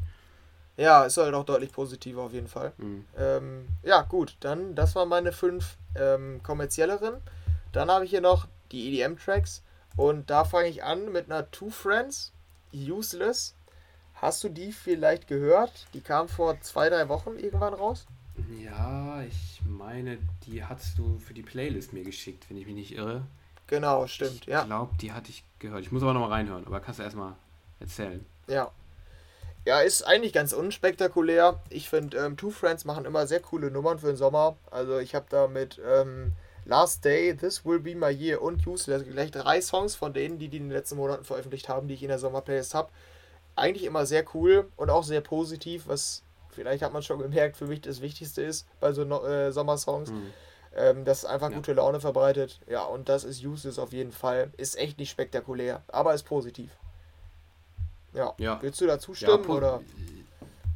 Ja, ist halt auch deutlich positiver auf jeden Fall. Mhm. Ähm, ja, gut, dann, das waren meine fünf ähm, kommerzielleren. Dann habe ich hier noch die EDM-Tracks und da fange ich an mit einer Two Friends, Useless. Hast du die vielleicht gehört? Die kam vor zwei, drei Wochen irgendwann raus. Ja, ich meine, die hast du für die Playlist mir geschickt, wenn ich mich nicht irre. Genau, stimmt, ich ja. Ich glaube, die hatte ich gehört. Ich muss aber noch mal reinhören, aber kannst du erstmal erzählen. Ja. Ja, ist eigentlich ganz unspektakulär. Ich finde, ähm, Two Friends machen immer sehr coole Nummern für den Sommer. Also ich habe da mit ähm, Last Day, This Will Be My Year und Useless gleich drei Songs von denen, die die in den letzten Monaten veröffentlicht haben, die ich in der Sommerplaylist habe. Eigentlich immer sehr cool und auch sehr positiv, was vielleicht hat man schon gemerkt, für mich das Wichtigste ist bei so äh, Sommersongs. Mhm. Ähm, das einfach ja. gute Laune verbreitet. Ja, und das ist Useless auf jeden Fall. Ist echt nicht spektakulär, aber ist positiv. Ja. ja. Willst du da zustimmen ja, oder?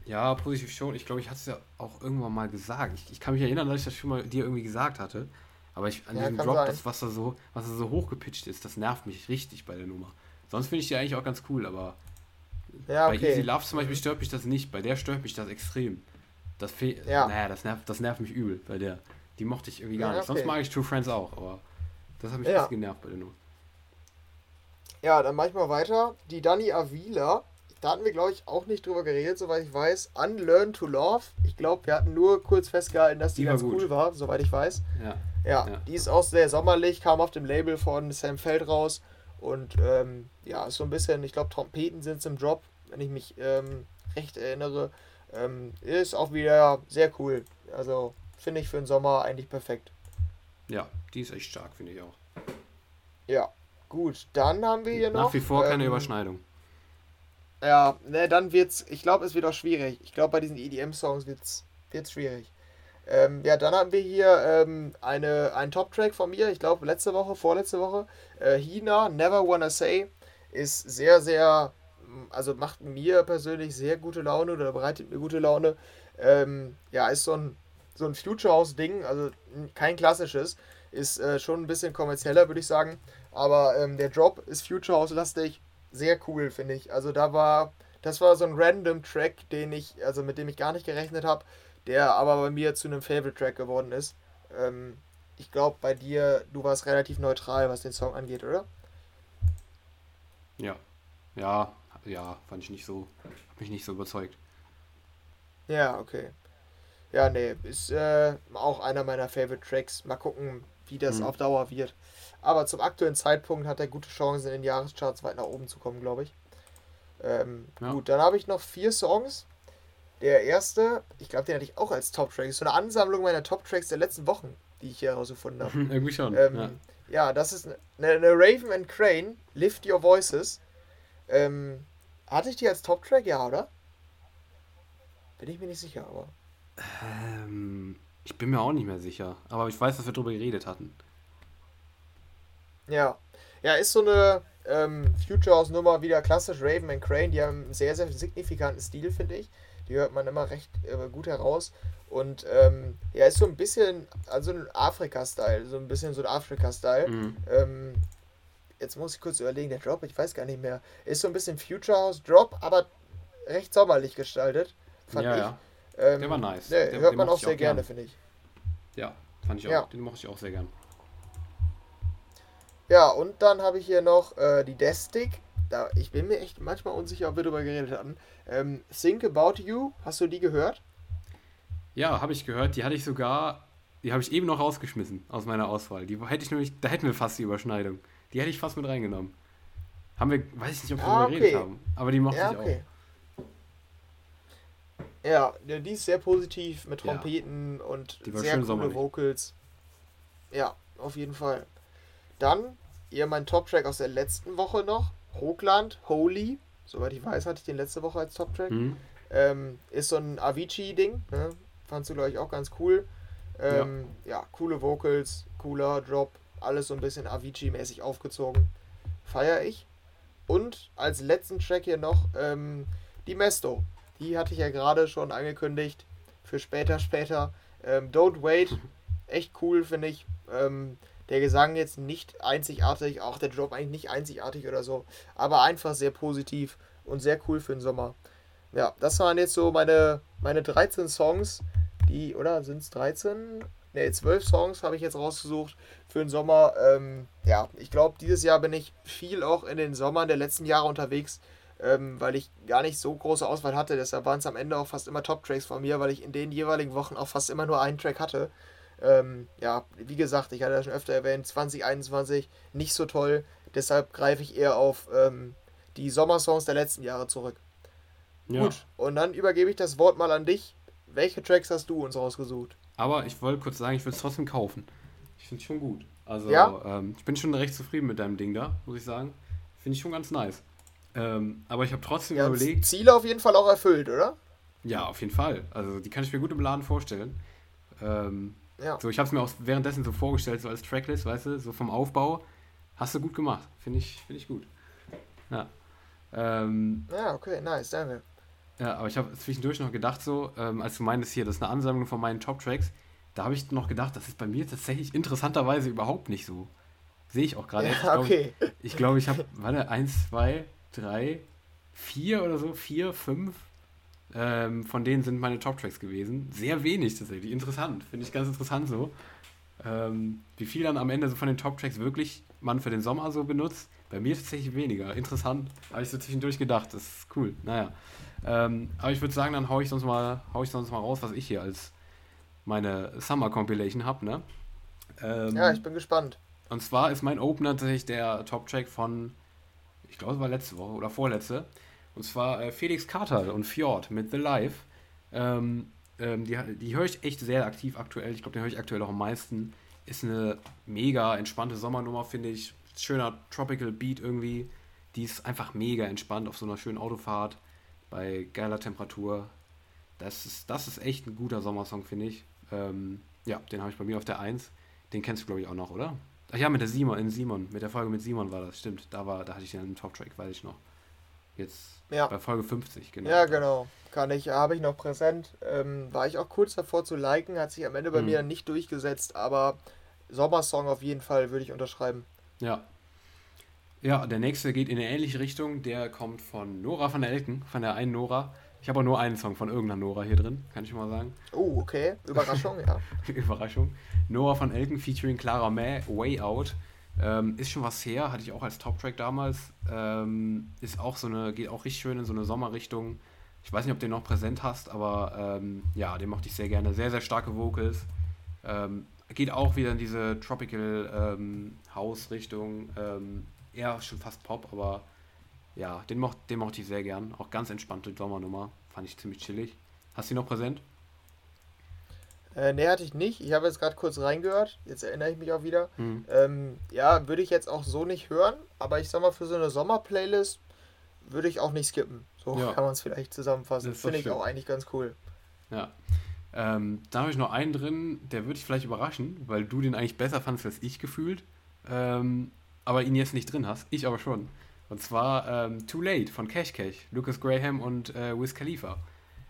Ja, positiv schon. Ich glaube, ich hatte es ja auch irgendwann mal gesagt. Ich, ich, kann mich erinnern, dass ich das schon mal dir irgendwie gesagt hatte. Aber ich, an ja, diesem Drop, das, was da so, was da so hochgepitcht ist, das nervt mich richtig bei der Nummer. Sonst finde ich die eigentlich auch ganz cool, aber ja, okay. bei Easy Love zum Beispiel stört mich das nicht. Bei der stört mich das extrem. Das ja. Naja, das nervt, das nervt mich übel bei der. Die mochte ich irgendwie gar ja, nicht. Okay. Sonst mag ich True Friends auch, aber das hat mich ja. genervt bei der Nummer. Ja, dann mach ich mal weiter. Die Dani Avila, da hatten wir, glaube ich, auch nicht drüber geredet, soweit ich weiß. Unlearn to Love. Ich glaube, wir hatten nur kurz festgehalten, dass die, die ganz gut. cool war, soweit ich weiß. Ja. ja. Ja, die ist auch sehr sommerlich, kam auf dem Label von Sam Feld raus. Und ähm, ja, ist so ein bisschen, ich glaube, Trompeten sind es im Drop, wenn ich mich ähm, recht erinnere. Ähm, ist auch wieder sehr cool. Also finde ich für den Sommer eigentlich perfekt. Ja, die ist echt stark, finde ich auch. Ja, gut. Dann haben wir hier noch. Nach wie vor keine ähm, Überschneidung. Ja, ne, dann wird's. Ich glaube, es wird auch schwierig. Ich glaube, bei diesen EDM-Songs wird's, wird's schwierig. Ähm, ja, dann haben wir hier ähm, eine, einen Top-Track von mir, ich glaube letzte Woche, vorletzte Woche. Äh, Hina, Never Wanna Say, ist sehr, sehr, also macht mir persönlich sehr gute Laune oder bereitet mir gute Laune. Ähm, ja, ist so ein, so ein Future House-Ding, also kein klassisches, ist äh, schon ein bisschen kommerzieller, würde ich sagen. Aber ähm, der Drop ist Future House-lastig, sehr cool, finde ich. Also da war, das war so ein random Track, den ich, also mit dem ich gar nicht gerechnet habe der aber bei mir zu einem Favorite-Track geworden ist. Ähm, ich glaube, bei dir, du warst relativ neutral, was den Song angeht, oder? Ja. Ja, ja, fand ich nicht so, hab mich nicht so überzeugt. Ja, okay. Ja, nee, ist äh, auch einer meiner Favorite Tracks. Mal gucken, wie das mhm. auf Dauer wird. Aber zum aktuellen Zeitpunkt hat er gute Chancen, in den Jahrescharts weit nach oben zu kommen, glaube ich. Ähm, ja. Gut, dann habe ich noch vier Songs. Der erste, ich glaube, den hatte ich auch als Top-Track. Ist so eine Ansammlung meiner Top-Tracks der letzten Wochen, die ich hier herausgefunden habe. Irgendwie schon. Ähm, ja. ja. das ist eine, eine, Raven and Crane, Lift Your Voices. Ähm, hatte ich die als Top-Track? Ja, oder? Bin ich mir nicht sicher, aber. Ähm, ich bin mir auch nicht mehr sicher. Aber ich weiß, dass wir darüber geredet hatten. Ja. Ja, ist so eine ähm, Future House Nummer wieder klassisch Raven and Crane. Die haben einen sehr, sehr signifikanten Stil, finde ich. Die hört man immer recht äh, gut heraus. Und ähm, ja, ist so ein bisschen, also ein Afrika-Style, so ein bisschen so ein Afrika-Style. Mhm. Ähm, jetzt muss ich kurz überlegen, der Drop, ich weiß gar nicht mehr. Ist so ein bisschen Future House Drop, aber recht sommerlich gestaltet, fand ja, ich. Ja. Ähm, der war nice. Ne, der, hört man auch sehr gerne, finde ich. Ja, fand ich auch. Ja. Den mochte ich auch sehr gern. Ja, und dann habe ich hier noch äh, die Destic da, ich bin mir echt manchmal unsicher, ob wir darüber geredet hatten. Ähm, Think About You, hast du die gehört? Ja, habe ich gehört. Die hatte ich sogar, die habe ich eben noch rausgeschmissen aus meiner Auswahl. Die hätte ich nämlich, da hätten wir fast die Überschneidung. Die hätte ich fast mit reingenommen. Haben wir, weiß ich nicht, ob wir ah, darüber okay. geredet haben, aber die mochte ja, ich okay. auch. Ja, die ist sehr positiv mit Trompeten ja. und sehr coole Vocals. Ja, auf jeden Fall. Dann, ihr mein Top-Track aus der letzten Woche noch. Hochland, Holy, soweit ich weiß, hatte ich den letzte Woche als Top-Track. Mhm. Ähm, ist so ein Avicii-Ding, ne? fandst du, glaube ich, auch ganz cool. Ähm, ja. ja. coole Vocals, cooler Drop, alles so ein bisschen Avicii-mäßig aufgezogen. Feier ich. Und als letzten Track hier noch ähm, die Mesto. Die hatte ich ja gerade schon angekündigt. Für später, später. Ähm, Don't Wait. Echt cool, finde ich. Ähm, der Gesang jetzt nicht einzigartig, auch der Drop eigentlich nicht einzigartig oder so, aber einfach sehr positiv und sehr cool für den Sommer. Ja, das waren jetzt so meine, meine 13 Songs, die, oder sind es 13? Ne, 12 Songs habe ich jetzt rausgesucht für den Sommer. Ähm, ja, ich glaube, dieses Jahr bin ich viel auch in den Sommern der letzten Jahre unterwegs, ähm, weil ich gar nicht so große Auswahl hatte. Deshalb waren es am Ende auch fast immer Top-Tracks von mir, weil ich in den jeweiligen Wochen auch fast immer nur einen Track hatte. Ähm, ja, wie gesagt, ich hatte das schon öfter erwähnt, 2021 nicht so toll. Deshalb greife ich eher auf ähm, die Sommersongs der letzten Jahre zurück. Ja. Gut, und dann übergebe ich das Wort mal an dich. Welche Tracks hast du uns rausgesucht? Aber ich wollte kurz sagen, ich will es trotzdem kaufen. Ich finde es schon gut. Also, ja? ähm, ich bin schon recht zufrieden mit deinem Ding da, muss ich sagen. Finde ich schon ganz nice. Ähm, aber ich habe trotzdem ja, überlegt. Ziele auf jeden Fall auch erfüllt, oder? Ja, auf jeden Fall. Also, die kann ich mir gut im Laden vorstellen. Ähm, ja. So, ich habe es mir auch währenddessen so vorgestellt, so als Tracklist, weißt du, so vom Aufbau. Hast du gut gemacht. Finde ich, find ich gut. Ja. Ähm, ja, okay, nice, danke. Ja, aber ich habe zwischendurch noch gedacht, so, ähm, als du meintest hier, das ist eine Ansammlung von meinen Top-Tracks, da habe ich noch gedacht, das ist bei mir tatsächlich interessanterweise überhaupt nicht so. Sehe ich auch gerade. Ja, okay. Ich glaube, ich, glaub, ich habe, warte, eins, zwei, drei, vier oder so, vier, fünf. Ähm, von denen sind meine Top-Tracks gewesen. Sehr wenig tatsächlich. Interessant. Finde ich ganz interessant so. Ähm, wie viel dann am Ende so von den Top-Tracks wirklich man für den Sommer so benutzt. Bei mir tatsächlich weniger. Interessant. Habe ich so zwischendurch gedacht. Das ist cool. Naja. Ähm, aber ich würde sagen, dann haue ich sonst mal, hau ich sonst mal raus, was ich hier als meine Summer Compilation habe, ne? Ähm, ja, ich bin gespannt. Und zwar ist mein Opener tatsächlich der Top-Track von, ich glaube, es war letzte Woche oder vorletzte. Und zwar äh, Felix Carter und Fjord mit The Life. Ähm, ähm, die, die höre ich echt sehr aktiv aktuell. Ich glaube, den höre ich aktuell auch am meisten. Ist eine mega entspannte Sommernummer, finde ich. Schöner Tropical Beat irgendwie. Die ist einfach mega entspannt auf so einer schönen Autofahrt bei geiler Temperatur. Das ist, das ist echt ein guter Sommersong, finde ich. Ähm, ja, den habe ich bei mir auf der 1. Den kennst du, glaube ich, auch noch, oder? Ach ja, mit der Simon, in Simon, mit der Folge mit Simon war das, stimmt. Da war, da hatte ich den im Top-Track, weiß ich noch. Jetzt ja. bei Folge 50, genau. Ja, genau. Kann ich, habe ich noch präsent. Ähm, war ich auch kurz davor zu liken, hat sich am Ende bei hm. mir nicht durchgesetzt, aber Sommersong auf jeden Fall würde ich unterschreiben. Ja. Ja, der nächste geht in eine ähnliche Richtung. Der kommt von Nora van der Elken, von der einen Nora. Ich habe auch nur einen Song von irgendeiner Nora hier drin, kann ich mal sagen. Oh, okay. Überraschung, ja. Überraschung. Nora von Elken featuring Clara May, Way Out. Ähm, ist schon was her, hatte ich auch als Top-Track damals. Ähm, ist auch so eine, geht auch richtig schön in so eine Sommerrichtung. Ich weiß nicht, ob du den noch präsent hast, aber ähm, ja, den mochte ich sehr gerne. Sehr, sehr starke Vocals. Ähm, geht auch wieder in diese Tropical ähm, House-Richtung. Ähm, eher schon fast Pop, aber ja, den, mocht, den mochte ich sehr gern. Auch ganz entspannte Sommernummer. Fand ich ziemlich chillig. Hast du ihn noch präsent? Äh, ne, hatte ich nicht. Ich habe jetzt gerade kurz reingehört. Jetzt erinnere ich mich auch wieder. Hm. Ähm, ja, würde ich jetzt auch so nicht hören. Aber ich sag mal, für so eine Sommerplaylist würde ich auch nicht skippen. So ja. kann man es vielleicht zusammenfassen. Finde ich auch eigentlich ganz cool. Ja. Ähm, da habe ich noch einen drin, der würde ich vielleicht überraschen, weil du den eigentlich besser fandest als ich gefühlt. Ähm, aber ihn jetzt nicht drin hast. Ich aber schon. Und zwar ähm, Too Late von Cash Cash, Lucas Graham und äh, Wiz Khalifa.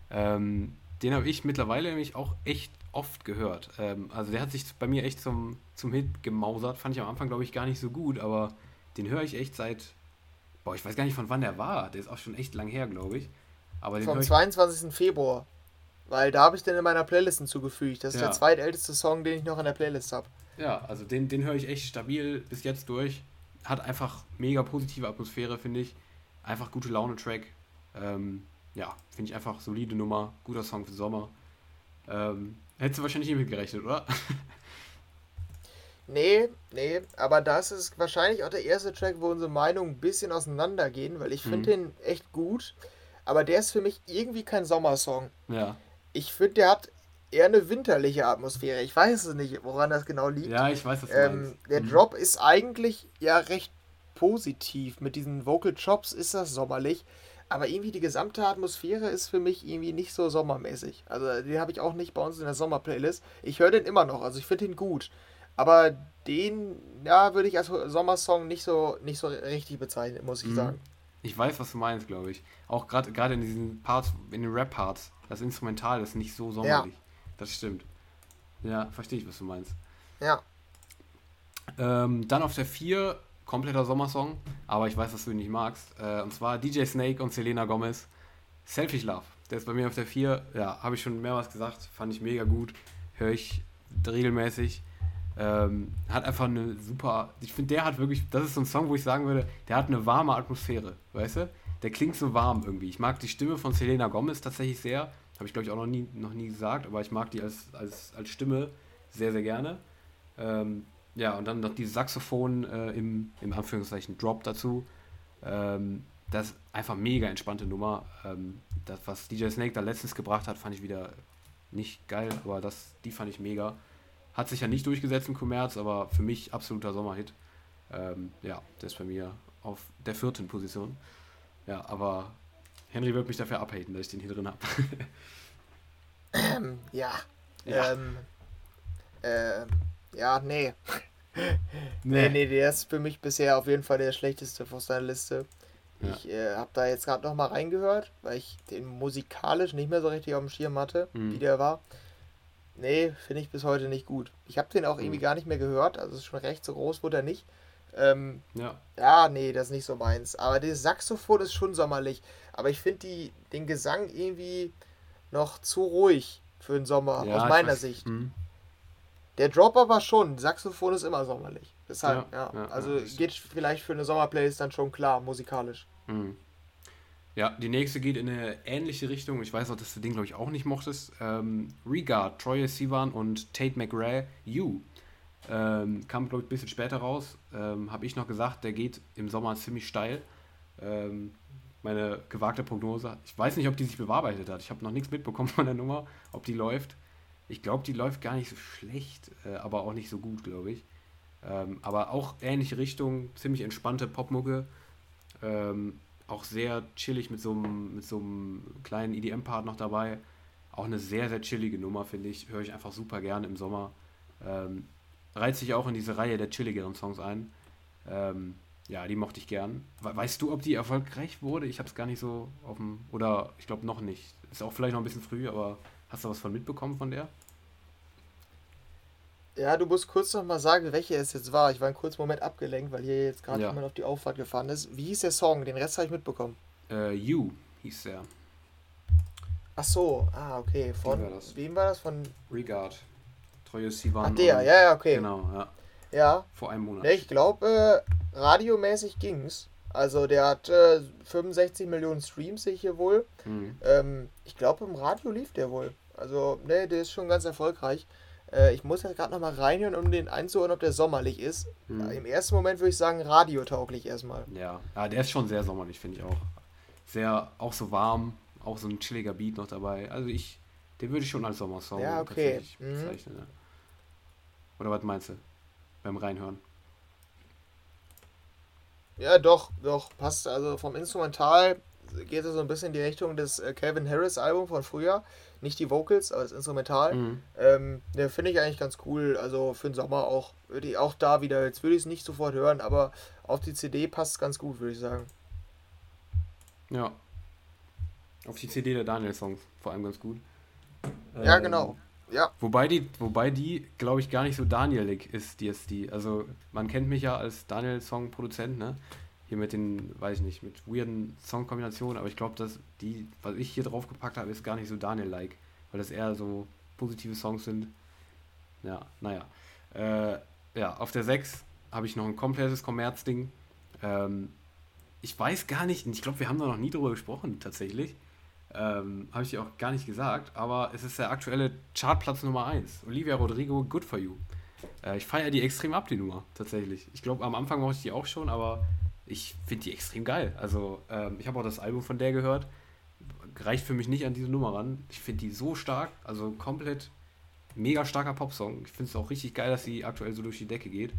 Ähm, den habe ich mittlerweile nämlich auch echt oft gehört. Ähm, also der hat sich bei mir echt zum, zum Hit gemausert. Fand ich am Anfang, glaube ich, gar nicht so gut, aber den höre ich echt seit. Boah, ich weiß gar nicht, von wann der war. Der ist auch schon echt lang her, glaube ich. Aber Vom 22. Februar. Weil da habe ich den in meiner Playlist hinzugefügt. Das ist ja. der zweitälteste Song, den ich noch in der Playlist habe. Ja, also den, den höre ich echt stabil bis jetzt durch hat einfach mega positive Atmosphäre, finde ich. Einfach gute Laune-Track. Ähm, ja, finde ich einfach solide Nummer, guter Song für Sommer. Ähm, hättest du wahrscheinlich nicht mitgerechnet, oder? nee, nee, aber das ist wahrscheinlich auch der erste Track, wo unsere Meinungen ein bisschen auseinandergehen, weil ich finde mhm. den echt gut, aber der ist für mich irgendwie kein Sommersong. Ja. Ich finde, der hat eher eine winterliche Atmosphäre. Ich weiß es nicht, woran das genau liegt. Ja, ich weiß, du ähm, Der mhm. Drop ist eigentlich ja recht positiv. Mit diesen Vocal Chops ist das sommerlich. Aber irgendwie die gesamte Atmosphäre ist für mich irgendwie nicht so sommermäßig. Also den habe ich auch nicht bei uns in der Sommerplaylist. Ich höre den immer noch, also ich finde ihn gut. Aber den, ja, würde ich als Sommersong nicht so, nicht so richtig bezeichnen, muss ich mhm. sagen. Ich weiß, was du meinst, glaube ich. Auch gerade in diesen Parts, in den Rap-Parts, das Instrumental ist nicht so sommerlich. Ja. Das stimmt. Ja, verstehe ich, was du meinst. Ja. Ähm, dann auf der 4, kompletter Sommersong, aber ich weiß, dass du ihn nicht magst. Äh, und zwar DJ Snake und Selena Gomez. Selfish Love. Der ist bei mir auf der 4. Ja, habe ich schon mehrmals gesagt. Fand ich mega gut. Höre ich regelmäßig. Ähm, hat einfach eine super. Ich finde, der hat wirklich. Das ist so ein Song, wo ich sagen würde, der hat eine warme Atmosphäre. Weißt du? Der klingt so warm irgendwie. Ich mag die Stimme von Selena Gomez tatsächlich sehr. Habe ich, glaube ich, auch noch nie, noch nie gesagt, aber ich mag die als, als, als Stimme sehr, sehr gerne. Ähm, ja, und dann noch dieses Saxophon äh, im, im Anführungszeichen Drop dazu. Ähm, das ist einfach mega entspannte Nummer. Ähm, das, was DJ Snake da letztens gebracht hat, fand ich wieder nicht geil, aber das, die fand ich mega. Hat sich ja nicht durchgesetzt im Kommerz, aber für mich absoluter Sommerhit. Ähm, ja, der ist bei mir auf der vierten Position. Ja, aber Henry wird mich dafür abhaten, dass ich den hier drin habe. ähm, ja. Ja. Ähm, äh, ja, nee. nee. Nee, nee, der ist für mich bisher auf jeden Fall der schlechteste von seiner Liste. Ja. Ich äh, habe da jetzt gerade noch mal reingehört, weil ich den musikalisch nicht mehr so richtig auf dem Schirm hatte, mhm. wie der war. Nee, finde ich bis heute nicht gut. Ich habe den auch mhm. irgendwie gar nicht mehr gehört, also ist schon recht so groß wurde er nicht. Ähm, ja. Ja, nee, das ist nicht so meins. Aber das Saxophon ist schon sommerlich. Aber ich finde den Gesang irgendwie noch zu ruhig für den Sommer, ja, aus meiner Sicht. Hm. Der Dropper war schon, Saxophon ist immer sommerlich. Deshalb, ja. ja, ja also geht vielleicht für eine Sommerplaylist dann schon klar, musikalisch. Mhm. Ja, die nächste geht in eine ähnliche Richtung. Ich weiß auch, dass du den, glaube ich, auch nicht mochtest. Ähm, Regard, Troye Sivan und Tate McRae, You. Ähm, kam, glaube ich, ein bisschen später raus. Ähm, Habe ich noch gesagt, der geht im Sommer ziemlich steil. Ähm, meine gewagte Prognose. Ich weiß nicht, ob die sich bewahrheitet hat. Ich habe noch nichts mitbekommen von der Nummer, ob die läuft. Ich glaube, die läuft gar nicht so schlecht, äh, aber auch nicht so gut, glaube ich. Ähm, aber auch ähnliche Richtung, ziemlich entspannte Popmucke. Ähm, auch sehr chillig mit so einem kleinen EDM-Part noch dabei. Auch eine sehr, sehr chillige Nummer, finde ich. Höre ich einfach super gerne im Sommer. Ähm, reiht sich auch in diese Reihe der chilligeren Songs ein. Ähm, ja, die mochte ich gern. Weißt du, ob die erfolgreich wurde? Ich habe es gar nicht so auf dem. Oder ich glaube noch nicht. Ist auch vielleicht noch ein bisschen früh, aber hast du was von mitbekommen von der? Ja, du musst kurz noch mal sagen, welche es jetzt war. Ich war einen kurzen Moment abgelenkt, weil hier jetzt gerade ja. jemand auf die Auffahrt gefahren ist. Wie hieß der Song? Den Rest habe ich mitbekommen. Uh, you hieß der. Ach so, ah, okay. Von war wem war das? Von Regard. Treue Sivan. Ach, der, ja, ja, okay. Genau, ja. Ja. Vor einem Monat. Ja, ich glaube, äh, radiomäßig ging's. Also der hat äh, 65 Millionen Streams, sehe ich hier wohl. Mhm. Ähm, ich glaube, im Radio lief der wohl. Also, ne, der ist schon ganz erfolgreich. Äh, ich muss jetzt gerade nochmal reinhören, um den einzuhören, ob der sommerlich ist. Hm. Im ersten Moment würde ich sagen, radiotauglich erstmal. Ja. ja, der ist schon sehr sommerlich, finde ich auch. Sehr, auch so warm, auch so ein chilliger Beat noch dabei. Also ich, den würde ich schon als Sommersong ja, okay. mhm. bezeichnen. Ja. Oder was meinst du beim Reinhören? Ja, doch, doch, passt. Also vom Instrumental geht es so ein bisschen in die Richtung des äh, Calvin Harris Album von früher nicht die Vocals, aber das Instrumental. Mhm. Ähm, ne, finde ich eigentlich ganz cool. Also für den Sommer auch, würde ich auch da wieder, jetzt würde ich es nicht sofort hören, aber auf die CD passt es ganz gut, würde ich sagen. Ja. Auf die CD der Daniel-Songs vor allem ganz gut. Ja, ähm, genau. Ja. Wobei die, wobei die, glaube ich, gar nicht so Danielig ist, die ist die. Also man kennt mich ja als Daniel-Song-Produzent, ne? hier mit den, weiß ich nicht, mit weirden Songkombinationen, aber ich glaube, dass die, was ich hier drauf gepackt habe, ist gar nicht so Daniel-like, weil das eher so positive Songs sind. Ja, naja. Äh, ja, auf der 6 habe ich noch ein komplettes Kommerzding. Ähm, ich weiß gar nicht, ich glaube, wir haben da noch nie drüber gesprochen, tatsächlich. Ähm, habe ich dir auch gar nicht gesagt, aber es ist der aktuelle Chartplatz Nummer 1. Olivia Rodrigo, Good For You. Äh, ich feiere die extrem ab, die Nummer, tatsächlich. Ich glaube, am Anfang mochte ich die auch schon, aber ich finde die extrem geil. Also, ähm, ich habe auch das Album von der gehört. Reicht für mich nicht an diese Nummer ran. Ich finde die so stark, also komplett mega starker Popsong. Ich finde es auch richtig geil, dass sie aktuell so durch die Decke geht.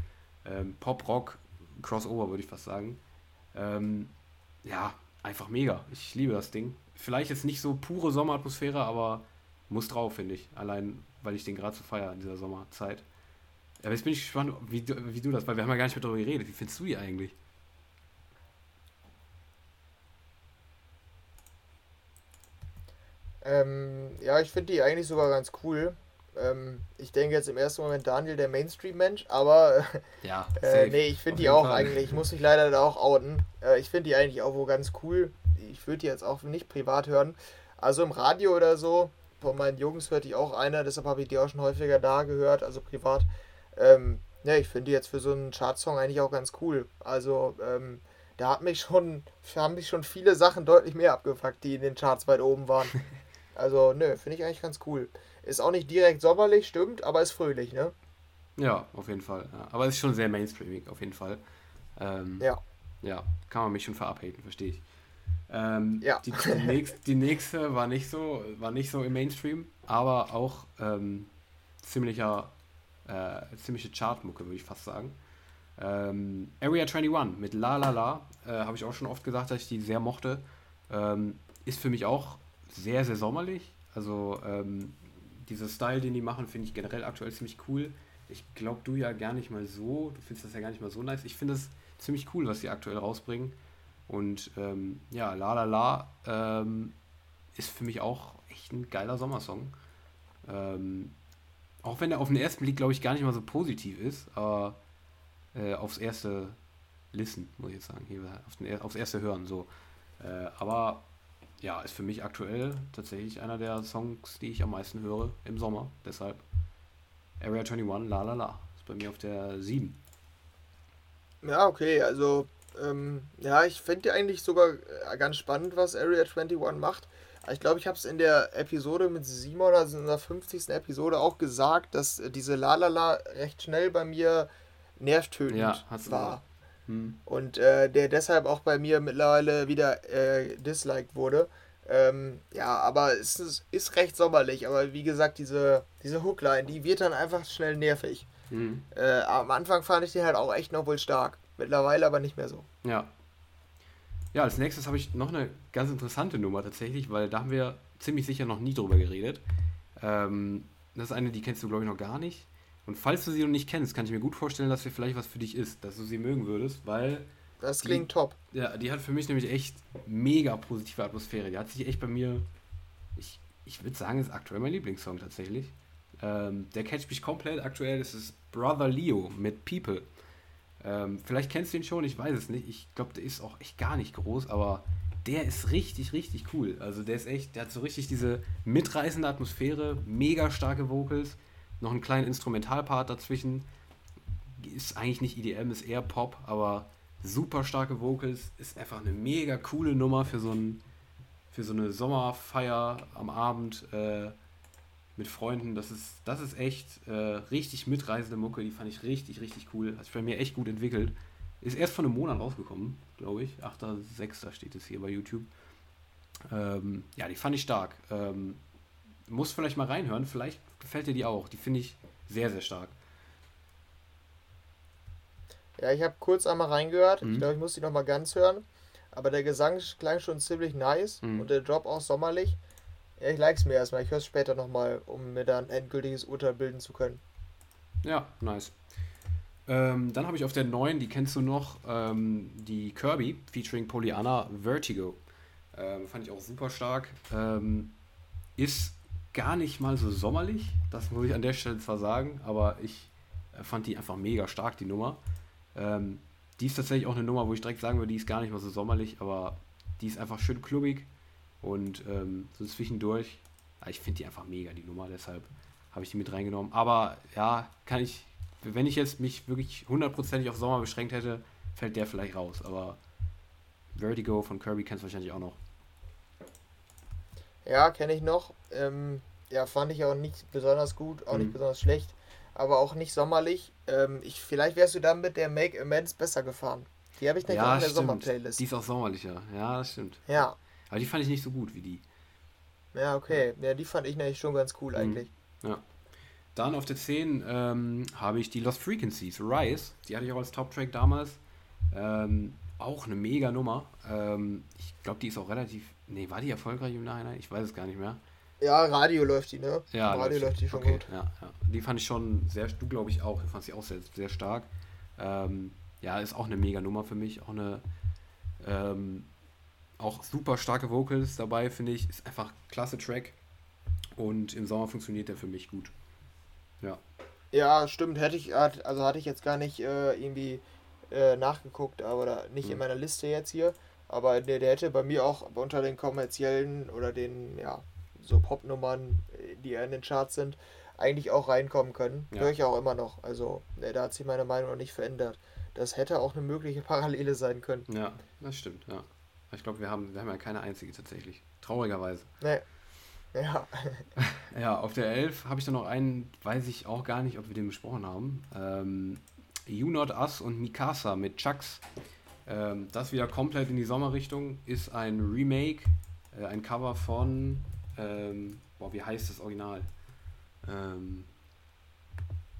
Ähm, Pop, Rock, Crossover würde ich fast sagen. Ähm, ja, einfach mega. Ich liebe das Ding. Vielleicht jetzt nicht so pure Sommeratmosphäre, aber muss drauf, finde ich. Allein, weil ich den gerade so feiere in dieser Sommerzeit. Aber jetzt bin ich gespannt, wie du, wie du das, weil wir haben ja gar nicht mehr darüber geredet. Wie findest du die eigentlich? Ähm, ja, ich finde die eigentlich sogar ganz cool. Ähm, ich denke jetzt im ersten Moment Daniel, der Mainstream-Mensch, aber ja, äh, nee, ich finde die auch Fall. eigentlich, ich muss mich leider da auch outen. Äh, ich finde die eigentlich auch wohl ganz cool. Ich würde die jetzt auch nicht privat hören. Also im Radio oder so, von meinen Jungs hört die auch einer, deshalb habe ich die auch schon häufiger da gehört, also privat. Ähm, ja, ich finde die jetzt für so einen Chartsong eigentlich auch ganz cool. Also, ähm, da hat mich schon, haben mich schon viele Sachen deutlich mehr abgefuckt, die in den Charts weit oben waren. Also, nö, finde ich eigentlich ganz cool. Ist auch nicht direkt sommerlich, stimmt, aber ist fröhlich, ne? Ja, auf jeden Fall. Ja. Aber es ist schon sehr mainstreamig, auf jeden Fall. Ähm, ja. Ja, kann man mich schon verabhäten, verstehe ich. Ähm, ja. Die, die, nächste, die, nächste, war nicht so, war nicht so im Mainstream, aber auch ähm, ziemlicher, äh, ziemliche Chartmucke, würde ich fast sagen. Ähm, Area 21 mit La La La, äh, habe ich auch schon oft gesagt, dass ich die sehr mochte. Ähm, ist für mich auch sehr, sehr sommerlich. Also ähm, dieser Style, den die machen, finde ich generell aktuell ziemlich cool. Ich glaube, du ja gar nicht mal so. Du findest das ja gar nicht mal so nice. Ich finde es ziemlich cool, was sie aktuell rausbringen. Und ähm, ja, La La La ähm, ist für mich auch echt ein geiler Sommersong. Ähm, auch wenn er auf den ersten Blick, glaube ich, gar nicht mal so positiv ist, aber äh, aufs erste Listen, muss ich jetzt sagen, hier aufs erste Hören so. Äh, aber ja, ist für mich aktuell tatsächlich einer der Songs, die ich am meisten höre im Sommer. Deshalb Area 21, La La La. Ist bei mir auf der 7. Ja, okay, also ähm, ja, ich finde eigentlich sogar äh, ganz spannend, was Area 21 macht. Ich glaube, ich habe es in der Episode mit Simon, also in der 50. Episode auch gesagt, dass diese La La La recht schnell bei mir nervtötend ja, war. Hm. Und äh, der deshalb auch bei mir mittlerweile wieder äh, disliked wurde. Ähm, ja, aber es ist, ist, recht sommerlich. Aber wie gesagt, diese, diese Hookline, die wird dann einfach schnell nervig. Hm. Äh, am Anfang fand ich den halt auch echt noch wohl stark. Mittlerweile aber nicht mehr so. Ja. Ja, als nächstes habe ich noch eine ganz interessante Nummer tatsächlich, weil da haben wir ziemlich sicher noch nie drüber geredet. Ähm, das ist eine, die kennst du, glaube ich, noch gar nicht. Und falls du sie noch nicht kennst, kann ich mir gut vorstellen, dass sie vielleicht was für dich ist, dass du sie mögen würdest, weil. Das klingt die, top. Ja, die hat für mich nämlich echt mega positive Atmosphäre. Die hat sich echt bei mir. Ich, ich würde sagen, ist aktuell mein Lieblingssong tatsächlich. Ähm, der catcht mich komplett aktuell. Das ist Brother Leo mit People. Ähm, vielleicht kennst du ihn schon, ich weiß es nicht. Ich glaube, der ist auch echt gar nicht groß, aber der ist richtig, richtig cool. Also der ist echt, der hat so richtig diese mitreißende Atmosphäre, mega starke Vocals noch einen kleinen Instrumentalpart dazwischen. Ist eigentlich nicht EDM, ist eher Pop, aber super starke Vocals. Ist einfach eine mega coole Nummer für so, ein, für so eine Sommerfeier am Abend äh, mit Freunden. Das ist, das ist echt äh, richtig mitreißende Mucke. Die fand ich richtig, richtig cool. Hat sich bei mir echt gut entwickelt. Ist erst vor einem Monat rausgekommen, glaube ich. 8.6. steht es hier bei YouTube. Ähm, ja, die fand ich stark. Ähm, muss vielleicht mal reinhören. Vielleicht gefällt dir die auch. Die finde ich sehr, sehr stark. Ja, ich habe kurz einmal reingehört. Mhm. Ich glaube, ich muss die nochmal ganz hören. Aber der Gesang klang schon ziemlich nice mhm. und der Drop auch sommerlich. Ja, ich like es mir erstmal. Ich höre es später nochmal, um mir dann ein endgültiges Urteil bilden zu können. Ja, nice. Ähm, dann habe ich auf der neuen, die kennst du noch, ähm, die Kirby featuring Pollyanna Vertigo. Ähm, fand ich auch super stark. Ähm, ist gar nicht mal so sommerlich, das muss ich an der Stelle zwar sagen, aber ich äh, fand die einfach mega stark, die Nummer. Ähm, die ist tatsächlich auch eine Nummer, wo ich direkt sagen würde, die ist gar nicht mal so sommerlich, aber die ist einfach schön klubbig und ähm, so zwischendurch. Ich finde die einfach mega, die Nummer, deshalb habe ich die mit reingenommen. Aber ja, kann ich, wenn ich jetzt mich wirklich hundertprozentig auf Sommer beschränkt hätte, fällt der vielleicht raus. Aber Vertigo von Kirby kennst du wahrscheinlich auch noch. Ja, kenne ich noch. Ähm, ja, fand ich auch nicht besonders gut, auch mhm. nicht besonders schlecht, aber auch nicht sommerlich. Ähm, ich, vielleicht wärst du dann mit der Make Amends besser gefahren. Die habe ich nämlich ja, auch in der Sommerplaylist. Die ist auch sommerlicher, ja, das stimmt. Ja. Aber die fand ich nicht so gut wie die. Ja, okay. Ja, die fand ich nämlich schon ganz cool mhm. eigentlich. Ja. Dann auf der 10 ähm, habe ich die Lost Frequencies, Rise. Die hatte ich auch als Top-Track damals. Ähm, auch eine mega Nummer. Ähm, ich glaube, die ist auch relativ. Nee, war die erfolgreich im Nachhinein? Ich weiß es gar nicht mehr. Ja, Radio läuft die, ne? Ja, Radio läuft, läuft die schon okay. gut. Ja, ja. Die fand ich schon sehr, du glaube ich auch, ich fand sie auch sehr, sehr stark. Ähm, ja, ist auch eine mega Nummer für mich. Auch eine, ähm, auch super starke Vocals dabei, finde ich. Ist einfach klasse Track. Und im Sommer funktioniert der für mich gut. Ja. Ja, stimmt. Hätte ich, also hatte ich jetzt gar nicht äh, irgendwie äh, nachgeguckt, aber nicht mhm. in meiner Liste jetzt hier. Aber der, der hätte bei mir auch unter den kommerziellen oder den, ja, so Popnummern, äh, die in den Charts sind, eigentlich auch reinkommen können. Ja. Höre ich auch immer noch. Also äh, da hat sich meine Meinung noch nicht verändert. Das hätte auch eine mögliche Parallele sein können. Ja, das stimmt, ja. Ich glaube, wir haben, wir haben ja keine einzige tatsächlich. Traurigerweise. Nee. Ja. ja, auf der 11 habe ich dann noch einen, weiß ich auch gar nicht, ob wir den besprochen haben. Ähm, you Not Us und Mikasa mit Chucks. Ähm, das wieder komplett in die Sommerrichtung. Ist ein Remake, äh, ein Cover von ähm, boah, wie heißt das Original? Ähm,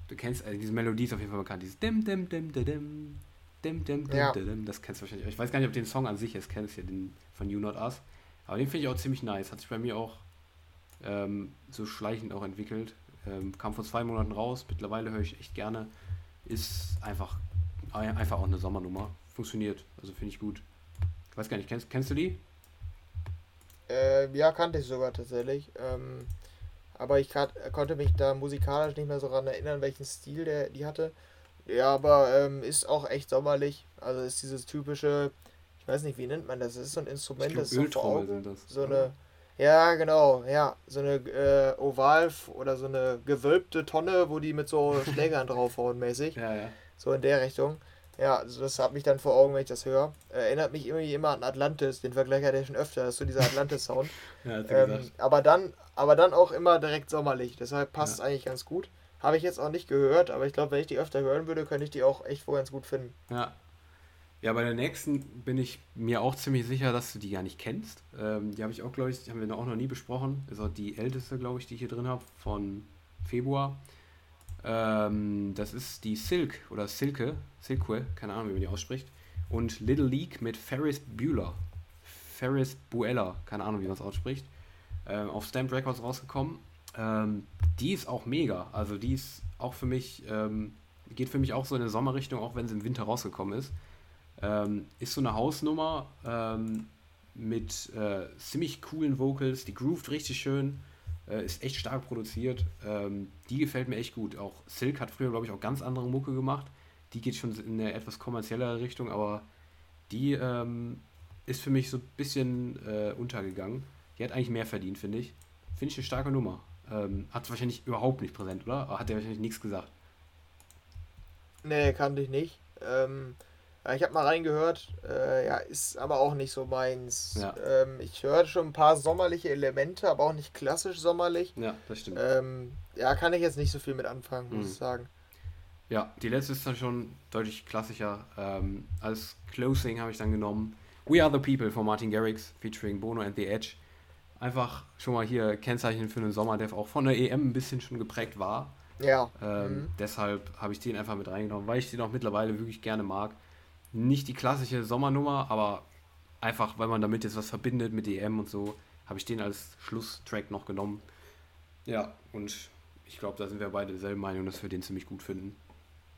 du kennst, also diese Melodie ist auf jeden Fall bekannt. Dieses dim, dim, dim, dim, dim, dim, dim, dim, dim, das kennst du wahrscheinlich. Ich weiß gar nicht, ob du den Song an sich jetzt kennst, hier, den von You Not Us. Aber den finde ich auch ziemlich nice. Hat sich bei mir auch ähm, so schleichend auch entwickelt. Ähm, kam vor zwei Monaten raus. Mittlerweile höre ich echt gerne. Ist einfach, einfach auch eine Sommernummer. Funktioniert. Also finde ich gut. weiß gar nicht, kennst, kennst du die? Äh, ja, kannte ich sogar tatsächlich. Ähm, aber ich konnte mich da musikalisch nicht mehr so daran erinnern, welchen Stil der die hatte. Ja, aber ähm, ist auch echt sommerlich. Also ist dieses typische, ich weiß nicht, wie nennt man das? Das ist so ein Instrument, glaub, das ist so Augen. Das. So eine, ja, genau, ja. So eine äh, Oval oder so eine gewölbte Tonne, wo die mit so Schlägern draufhauen mäßig. Ja, ja. So in der Richtung. Ja, also das hat mich dann vor Augen, wenn ich das höre. Erinnert mich irgendwie immer an Atlantis, den Vergleich hatte ich schon öfter, das ist so dieser Atlantis-Sound. ja, ähm, aber dann, aber dann auch immer direkt sommerlich, deshalb passt es ja. eigentlich ganz gut. Habe ich jetzt auch nicht gehört, aber ich glaube, wenn ich die öfter hören würde, könnte ich die auch echt wohl ganz gut finden. Ja. Ja, bei der nächsten bin ich mir auch ziemlich sicher, dass du die gar nicht kennst. Ähm, die habe ich auch, glaube ich, die haben wir auch noch nie besprochen. Ist auch die älteste, glaube ich, die ich hier drin habe, von Februar. Ähm, das ist die Silk oder Silke, Silke, keine Ahnung, wie man die ausspricht. Und Little League mit Ferris Bueller. Ferris Bueller, keine Ahnung, wie man es ausspricht. Ähm, auf Stamped Records rausgekommen. Ähm, die ist auch mega. Also die ist auch für mich, ähm, geht für mich auch so in eine Sommerrichtung, auch wenn sie im Winter rausgekommen ist. Ähm, ist so eine Hausnummer ähm, mit äh, ziemlich coolen Vocals, die groovt richtig schön, äh, ist echt stark produziert. Ähm, die gefällt mir echt gut. Auch Silk hat früher, glaube ich, auch ganz andere Mucke gemacht. Die geht schon in eine etwas kommerziellere Richtung, aber die ähm, ist für mich so ein bisschen äh, untergegangen. Die hat eigentlich mehr verdient, finde ich. Finde ich eine starke Nummer. Ähm, hat wahrscheinlich überhaupt nicht präsent, oder? Hat er wahrscheinlich nichts gesagt? Nee, kannte ich nicht. Ähm, ich habe mal reingehört, äh, ja, ist aber auch nicht so meins. Ja. Ähm, ich höre schon ein paar sommerliche Elemente, aber auch nicht klassisch sommerlich. Ja, das stimmt. Ähm, ja, kann ich jetzt nicht so viel mit anfangen, muss mhm. ich sagen. Ja, die letzte ist dann schon deutlich klassischer. Ähm, als Closing habe ich dann genommen We Are the People von Martin Garrix featuring Bono and the Edge einfach schon mal hier Kennzeichen für einen Sommer, der auch von der EM ein bisschen schon geprägt war. Ja. Ähm, mhm. Deshalb habe ich den einfach mit reingenommen, weil ich den auch mittlerweile wirklich gerne mag. Nicht die klassische Sommernummer, aber einfach, weil man damit jetzt was verbindet mit EM und so, habe ich den als Schlusstrack noch genommen. Ja, und ich glaube, da sind wir beide derselben Meinung, dass wir den ziemlich gut finden.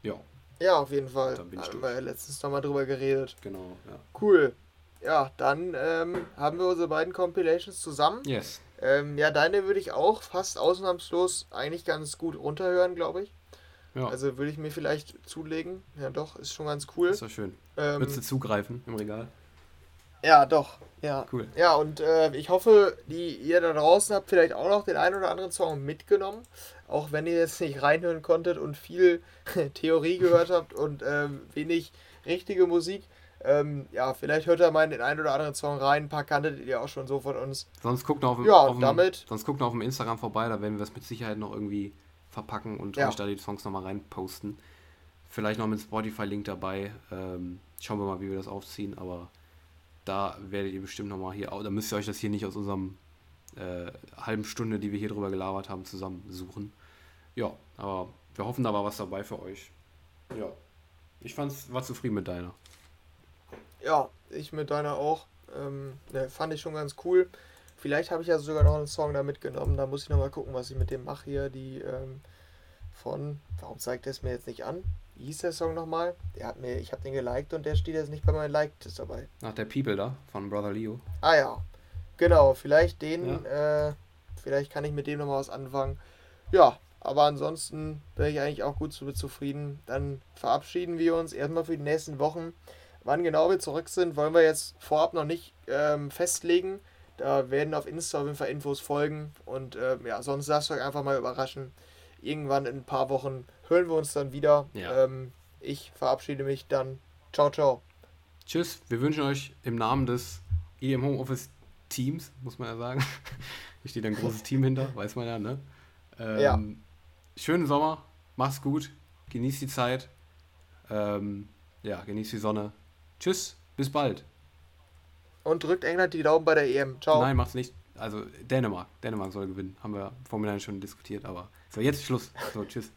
Ja. Ja, auf jeden Fall. Da haben wir ja letztens noch mal drüber geredet. Genau, ja. Cool. Ja, dann ähm, haben wir unsere beiden Compilations zusammen. Yes. Ähm, ja, deine würde ich auch fast ausnahmslos eigentlich ganz gut runterhören, glaube ich. Ja. Also würde ich mir vielleicht zulegen. Ja, doch, ist schon ganz cool. Ist doch schön. Ähm, Würdest du zugreifen im Regal? Ja, doch. Ja. Cool. Ja, und äh, ich hoffe, die ihr da draußen habt vielleicht auch noch den einen oder anderen Song mitgenommen. Auch wenn ihr jetzt nicht reinhören konntet und viel Theorie gehört habt und ähm, wenig richtige Musik. Ähm, ja, vielleicht hört er mal den einen oder anderen Song rein. Ein paar kanntet ihr auch schon so von uns. Sonst guckt noch auf, ja, auf, damit, sonst guckt noch auf dem Instagram vorbei, da werden wir es mit Sicherheit noch irgendwie verpacken und ja. euch da die Songs nochmal reinposten. Vielleicht noch mit Spotify-Link dabei. Ähm, schauen wir mal, wie wir das aufziehen, aber da werdet ihr bestimmt nochmal hier, da müsst ihr euch das hier nicht aus unserem äh, halben Stunde, die wir hier drüber gelabert haben, zusammensuchen. Ja, aber wir hoffen, da war was dabei für euch. Ja, ich fand's, war zufrieden mit deiner. Ja, ich mit deiner auch. Ähm, ne, fand ich schon ganz cool. Vielleicht habe ich ja sogar noch einen Song da mitgenommen. Da muss ich nochmal gucken, was ich mit dem mache hier. Die ähm, von. Warum zeigt er es mir jetzt nicht an? Wie hieß der Song nochmal? Der hat mir, ich habe den geliked und der steht jetzt nicht bei meinen Liked dabei. Ach, der People da, von Brother Leo. Ah ja. Genau, vielleicht den, ja. äh, vielleicht kann ich mit dem nochmal was anfangen. Ja, aber ansonsten bin ich eigentlich auch gut zufrieden. Dann verabschieden wir uns erstmal für die nächsten Wochen. Wann genau wir zurück sind, wollen wir jetzt vorab noch nicht ähm, festlegen. Da werden auf Insta auf jeden Fall Infos folgen. Und ähm, ja, sonst lasst euch einfach mal überraschen. Irgendwann in ein paar Wochen hören wir uns dann wieder. Ja. Ähm, ich verabschiede mich dann. Ciao, ciao. Tschüss. Wir wünschen euch im Namen des EM Homeoffice Teams, muss man ja sagen. Hier steht ein großes Team hinter, weiß man ja, ne? Ähm, ja. Schönen Sommer. Mach's gut. Genießt die Zeit. Ähm, ja, genießt die Sonne. Tschüss, bis bald. Und drückt England die Daumen bei der EM. Ciao. Nein, macht's nicht. Also Dänemark. Dänemark soll gewinnen. Haben wir vorhin schon diskutiert, aber so, jetzt Schluss. So, tschüss.